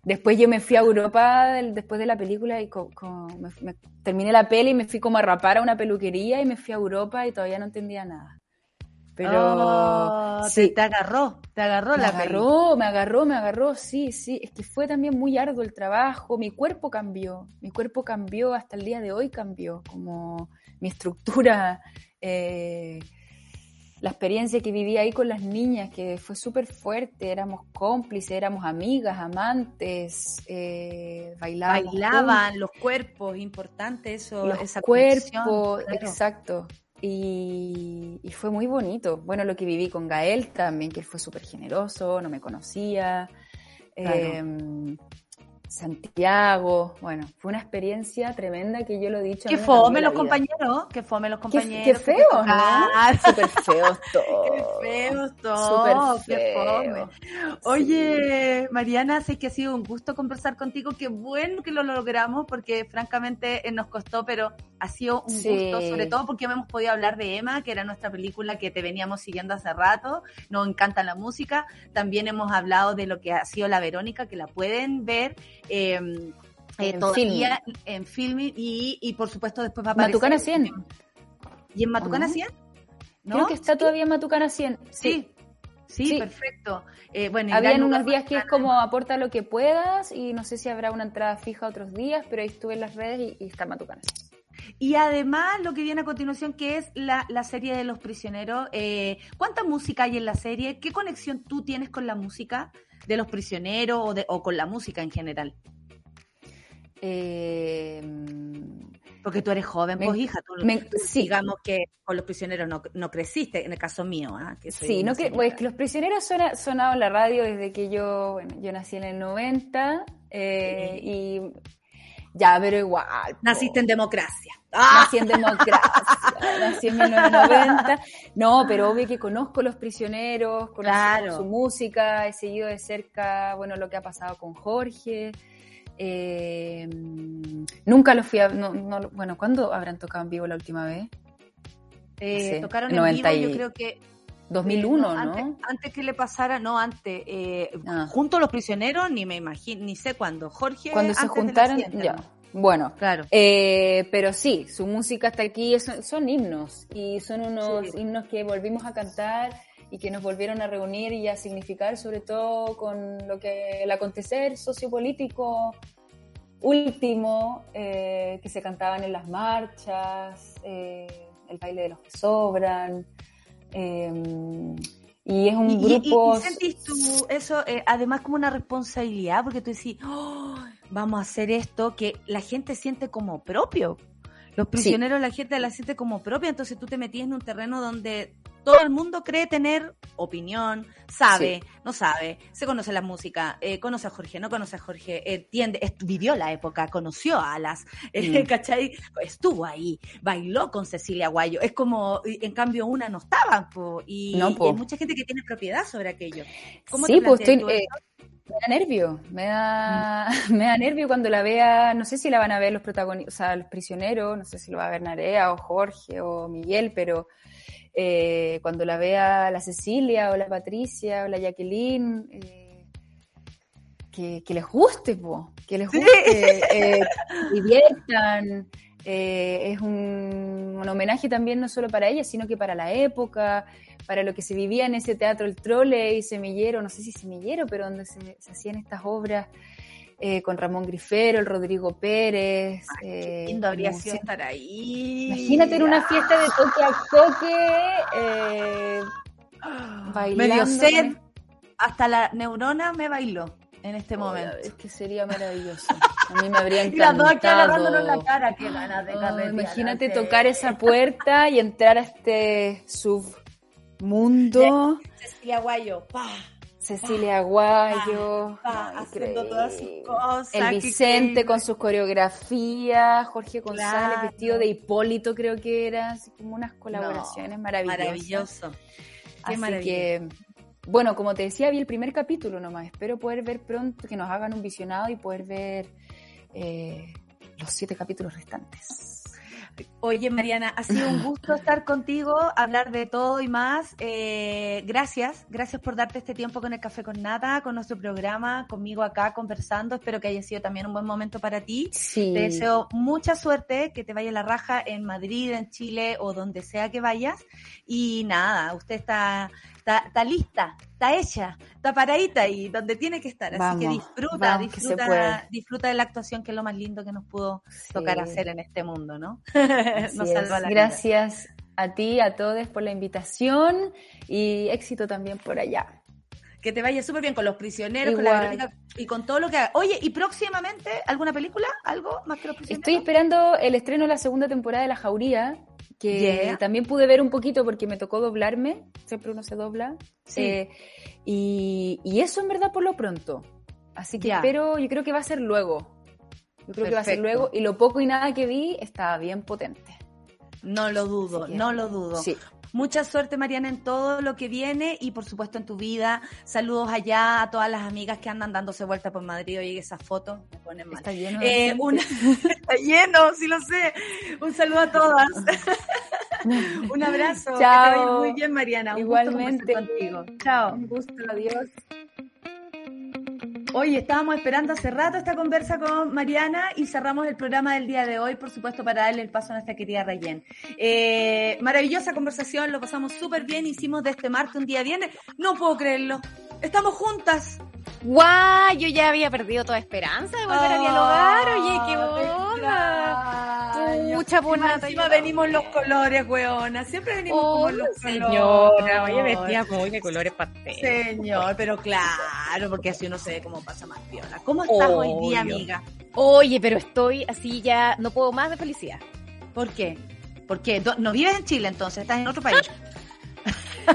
[SPEAKER 4] Después yo me fui a Europa del- después de la película y co- co- me- me- terminé la peli y me fui como a rapar a una peluquería y me fui a Europa y todavía no entendía nada. Pero
[SPEAKER 1] Oh, te-
[SPEAKER 4] sí,
[SPEAKER 1] te, agarró, te agarró
[SPEAKER 4] me
[SPEAKER 1] la peli.
[SPEAKER 4] agarró, me agarró, me agarró, sí, sí. Es que fue también muy arduo el trabajo, mi cuerpo cambió, mi cuerpo cambió, hasta el día de hoy cambió, como mi estructura, eh, la experiencia que viví ahí con las niñas, que fue súper fuerte, éramos cómplices, éramos amigas, amantes, eh, bailábamos
[SPEAKER 1] Bailaban los cuerpos, importante eso,
[SPEAKER 4] los
[SPEAKER 1] esa
[SPEAKER 4] cuerpos,
[SPEAKER 1] claro.
[SPEAKER 4] exacto. Y, y fue muy bonito. Bueno, lo que viví con Gael también, que él fue súper generoso, no me conocía.
[SPEAKER 1] Claro.
[SPEAKER 4] Eh, Santiago, bueno, fue una experiencia tremenda que yo lo he dicho.
[SPEAKER 1] Que fome los compañeros, que fome los
[SPEAKER 4] Qué,
[SPEAKER 1] compañeros.
[SPEAKER 4] qué
[SPEAKER 1] que
[SPEAKER 4] feo,
[SPEAKER 1] te
[SPEAKER 4] ¿no?
[SPEAKER 1] tocaron. (laughs)
[SPEAKER 4] Súper feos (laughs) todos.
[SPEAKER 1] Qué feos todos, qué fome. Oye, Mariana, sé que ha sido un gusto conversar contigo. Qué bueno que lo logramos porque francamente eh, nos costó, pero ha sido un
[SPEAKER 4] Sí.
[SPEAKER 1] gusto, sobre todo porque hemos podido hablar de Emma, que era nuestra película que te veníamos siguiendo hace rato. Nos encanta la música. También hemos hablado de lo que ha sido la Verónica, que la pueden ver. Eh, eh,
[SPEAKER 4] En
[SPEAKER 1] todavía en filming y, y por supuesto después va a aparecer
[SPEAKER 4] Matucana 100.
[SPEAKER 1] ¿Y en Matucana
[SPEAKER 4] ¿O no?
[SPEAKER 1] 100?
[SPEAKER 4] Creo que está todavía en Matucana 100.
[SPEAKER 1] Sí. Sí,
[SPEAKER 4] Sí.
[SPEAKER 1] perfecto. Eh, bueno,
[SPEAKER 4] Habían unos días que es como aporta lo que puedas y no sé si habrá una entrada fija otros días, pero ahí estuve en las redes y, y está Matucana.
[SPEAKER 1] Y además lo que viene a continuación, que es la, la serie de los prisioneros. Eh, ¿Cuánta música hay en la serie? ¿Qué conexión tú tienes con la música de los prisioneros o, de, o con la música en general?
[SPEAKER 4] Eh,
[SPEAKER 1] Porque tú eres joven,
[SPEAKER 4] Me-
[SPEAKER 1] pues hija, tú,
[SPEAKER 4] me-
[SPEAKER 1] tú
[SPEAKER 4] sí.
[SPEAKER 1] digamos que con los prisioneros no, no creciste, en el caso mío, que soy
[SPEAKER 4] sí, no que, pues, que los prisioneros suena, sonado en la radio desde que yo, bueno, yo nací en el 90 eh, y Ya, pero igual. po.
[SPEAKER 1] Naciste en democracia. ¡Ah!
[SPEAKER 4] Nací en democracia, (laughs) nací en 1990. No, pero obvio que conozco los prisioneros, conozco
[SPEAKER 1] Claro.
[SPEAKER 4] su música, he seguido de cerca, bueno, lo que ha pasado con Jorge. Eh, nunca los fui a, no, no- bueno, ¿cuándo habrán tocado en vivo la última vez?
[SPEAKER 1] Eh,
[SPEAKER 4] Sí,
[SPEAKER 1] tocaron en
[SPEAKER 4] 90
[SPEAKER 1] vivo,
[SPEAKER 4] y-
[SPEAKER 1] yo creo que
[SPEAKER 4] 2001,
[SPEAKER 1] Eh,
[SPEAKER 4] ¿no?
[SPEAKER 1] Antes, antes que le pasara, no, antes, eh,
[SPEAKER 4] Ah.
[SPEAKER 1] junto a los prisioneros, ni me imagino, ni sé cuándo. Jorge.
[SPEAKER 4] Cuando se juntaron, ya.
[SPEAKER 1] ¿no?
[SPEAKER 4] Bueno,
[SPEAKER 1] Claro.
[SPEAKER 4] Eh, pero sí, su música hasta aquí son, son himnos y son unos
[SPEAKER 1] Sí.
[SPEAKER 4] himnos que volvimos a cantar y que nos volvieron a reunir y a significar sobre todo con lo que el acontecer sociopolítico último eh, que se cantaban en las marchas, eh, el baile de los que sobran. Eh, y es un
[SPEAKER 1] Y, y- y-
[SPEAKER 4] grupo...
[SPEAKER 1] y sentís tú eso, eh, además como una responsabilidad, porque tú decís, "Oh, vamos a hacer esto que la gente siente como propio. Los prisioneros, la gente la siente como propia, entonces tú te metías en un terreno donde todo el mundo cree tener opinión, sabe, no sabe, se conoce la música, eh, conoce a Jorge, no conoce a Jorge, entiende, vivió la época, conoció a Alas, eh,
[SPEAKER 4] Mm. (laughs)
[SPEAKER 1] ¿cachai? Estuvo ahí, bailó con Cecilia Guayo, es como, en cambio una no estaba, po, y,
[SPEAKER 4] No, po.
[SPEAKER 1] y hay mucha gente que tiene propiedad sobre aquello. ¿Cómo
[SPEAKER 4] sí,
[SPEAKER 1] te
[SPEAKER 4] pues estoy, eh, me da nervio, me da, (laughs) me da nervio cuando la vea, no sé si la van a ver los protagonistas, o sea, los prisioneros, no sé si lo va a ver Narea o Jorge o Miguel, pero eh, cuando la vea la Cecilia o la Patricia o la Jacqueline, eh, que, que les guste, po, que les
[SPEAKER 1] Sí.
[SPEAKER 4] guste, eh, que diviertan. eh, es un, un homenaje también no solo para ella, sino que para la época, para lo que se vivía en ese teatro El Trole y Semillero, no sé si Semillero, pero donde se, se hacían estas obras eh, con Ramón Grifero, el Rodrigo Pérez.
[SPEAKER 1] Qué
[SPEAKER 4] eh,
[SPEAKER 1] lindo habría sido estar ahí.
[SPEAKER 4] Imagínate en una fiesta de toque a toque, eh, bailando.
[SPEAKER 1] Me dio sed,
[SPEAKER 4] con-
[SPEAKER 1] hasta la neurona me bailó en este
[SPEAKER 4] Ay,
[SPEAKER 1] momento.
[SPEAKER 4] Es que sería maravilloso. A mí me habría (laughs)
[SPEAKER 1] Y las dos agarrándonos la
[SPEAKER 4] encantado.
[SPEAKER 1] cara, qué ganas de
[SPEAKER 4] Oh, imagínate tocar esa puerta y entrar a este submundo. (laughs)
[SPEAKER 1] Cecilia Guayo, pa,
[SPEAKER 4] Cecilia Aguayo,
[SPEAKER 1] haciendo todas sus cosas.
[SPEAKER 4] el Vicente con sus coreografías, Jorge González
[SPEAKER 1] Claro.
[SPEAKER 4] vestido de Hipólito creo que era, así como unas colaboraciones
[SPEAKER 1] No,
[SPEAKER 4] maravillosas.
[SPEAKER 1] Maravilloso. Qué
[SPEAKER 4] Así
[SPEAKER 1] maravilla.
[SPEAKER 4] que, bueno, como te decía, vi el primer capítulo nomás. Espero poder ver pronto, que nos hagan un visionado y poder ver eh, los siete capítulos restantes.
[SPEAKER 1] Oye, Mariana, ha sido un gusto (laughs) estar contigo, hablar de todo y más. Eh, gracias, gracias por darte este tiempo con el Café con Nata, con nuestro programa, conmigo acá conversando. Espero que haya sido también un buen momento para ti.
[SPEAKER 4] Sí.
[SPEAKER 1] Te deseo mucha suerte, que te vaya la raja en Madrid, en Chile o donde sea que vayas. Y nada, usted está, está, está lista, está hecha, está paradita ahí, donde tiene que estar. Así que
[SPEAKER 4] Vamos,
[SPEAKER 1] disfruta,
[SPEAKER 4] vamos, que
[SPEAKER 1] disfruta,
[SPEAKER 4] puede.
[SPEAKER 1] disfruta de la actuación, que es lo más lindo que nos pudo tocar
[SPEAKER 4] Sí.
[SPEAKER 1] hacer en este mundo, ¿no? (laughs) Nos salva la vida.
[SPEAKER 4] Gracias a ti, a todos por la invitación y éxito también por allá.
[SPEAKER 1] Que te vaya súper bien con los prisioneros, con
[SPEAKER 4] Igual.
[SPEAKER 1] la Verónica y con todo lo que haga. Oye, ¿y próximamente alguna película? ¿Algo más que los prisioneros?
[SPEAKER 4] Estoy esperando el estreno de la segunda temporada de La Jauría, que
[SPEAKER 1] Yeah.
[SPEAKER 4] también pude ver un poquito porque me tocó doblarme, siempre uno se dobla.
[SPEAKER 1] Sí.
[SPEAKER 4] Eh, y, y eso en verdad por lo pronto. Así que
[SPEAKER 1] Ya.
[SPEAKER 4] espero, yo creo que va a ser luego. Yo creo que va a ser luego. Y lo poco y nada que vi estaba bien potente.
[SPEAKER 1] No lo dudo, no lo dudo.
[SPEAKER 4] Sí.
[SPEAKER 1] Mucha suerte, Mariana, en todo lo que viene y por supuesto en tu vida. Saludos allá a todas las amigas que andan dándose vuelta por Madrid. Oye, esas fotos me ponen mal.
[SPEAKER 4] Está lleno de
[SPEAKER 1] Eh, una... (laughs) Está lleno, sí lo sé. Un saludo a todas. (laughs) Un abrazo. Que te
[SPEAKER 4] Chao.
[SPEAKER 1] muy bien, Mariana. Un
[SPEAKER 4] Igualmente.
[SPEAKER 1] Gusto contigo. Chao.
[SPEAKER 4] Un gusto, adiós.
[SPEAKER 1] Oye, estábamos esperando hace rato esta conversa con Mariana y cerramos el programa del día de hoy, por supuesto, para darle el paso a nuestra querida Rayen. Eh, maravillosa conversación, lo pasamos súper bien, hicimos de este martes un día viernes. No puedo creerlo. Estamos juntas.
[SPEAKER 8] ¡Guau! Yo ya había perdido toda esperanza de volver a dialogar. Oye, qué
[SPEAKER 1] Ah, te extraño.
[SPEAKER 8] Pucha, por
[SPEAKER 1] Encima-
[SPEAKER 8] nada.
[SPEAKER 1] encima venimos los colores, weona. Siempre venimos
[SPEAKER 8] Oh,
[SPEAKER 1] como los
[SPEAKER 8] señora,
[SPEAKER 1] colores.
[SPEAKER 8] oye, vestía muy de colores pasteles.
[SPEAKER 1] Señor, pero claro, porque así uno se ve cómo pasa más piola. ¿Cómo estás hoy día, amiga?
[SPEAKER 8] Oye, pero estoy así ya, no puedo más de felicidad.
[SPEAKER 1] ¿Por qué? ¿Por qué? Do- ¿No vives en Chile entonces? ¿Estás en otro país? (laughs)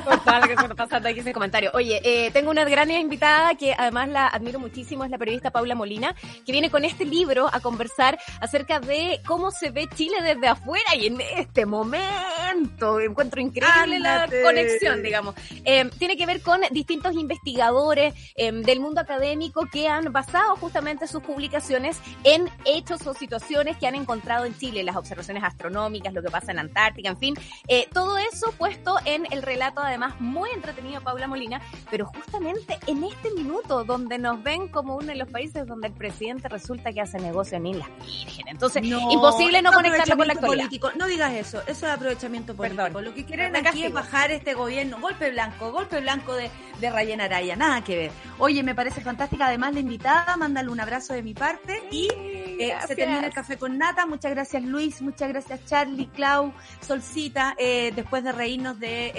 [SPEAKER 8] Por todo lo que se está pasando aquí ese comentario. Oye, eh, tengo una gran invitada que además la admiro muchísimo, es la periodista Paula Molina, que viene con este libro a conversar acerca de cómo se ve Chile desde afuera y en este momento. Encuentro increíble
[SPEAKER 1] Ándate.
[SPEAKER 8] la conexión, digamos. Eh, tiene que ver con distintos investigadores eh, del mundo académico que han basado justamente sus publicaciones en hechos o situaciones que han encontrado en Chile, las observaciones astronómicas, lo que pasa en Antártica, en fin, eh, todo eso puesto en el relato además muy entretenido Paula Molina, pero justamente en este minuto donde nos ven como uno de los países donde el presidente resulta que hace negocio en Islas Vírgenes. Entonces, imposible no conectarlo con la actualidad.
[SPEAKER 1] político. No digas eso, eso es aprovechamiento político.
[SPEAKER 8] Perdón.
[SPEAKER 1] Lo que quieren aquí es bajar este gobierno, golpe blanco, golpe blanco de, de Rayen Araya, nada que ver. Oye, me parece fantástica además la invitada, mándale un abrazo de mi parte y eh, se termina el café con nata. Muchas gracias Luis, muchas gracias Charlie, Clau, Solcita, eh, después de reírnos de,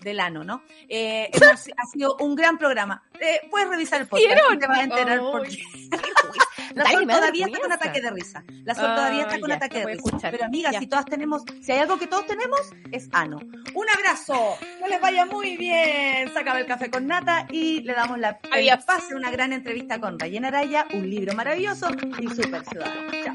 [SPEAKER 1] del ano, ¿no? Eh, hemos- (laughs) ha sido un gran programa. Eh, puedes revisar el podcast y te vas a enterar por qué. (laughs) La Sol todavía está con ataque de risa. La Sol todavía está con
[SPEAKER 8] ya,
[SPEAKER 1] ataque de risa.
[SPEAKER 8] escuchar.
[SPEAKER 1] Pero amiga,
[SPEAKER 8] Ya.
[SPEAKER 1] si todas tenemos, si hay algo que todos tenemos, es ano. Un abrazo, que les vaya muy bien. Se acaba el café con nata y le damos la pase una gran entrevista con Rayen Araya, un libro maravilloso y súper ciudadano. Chao.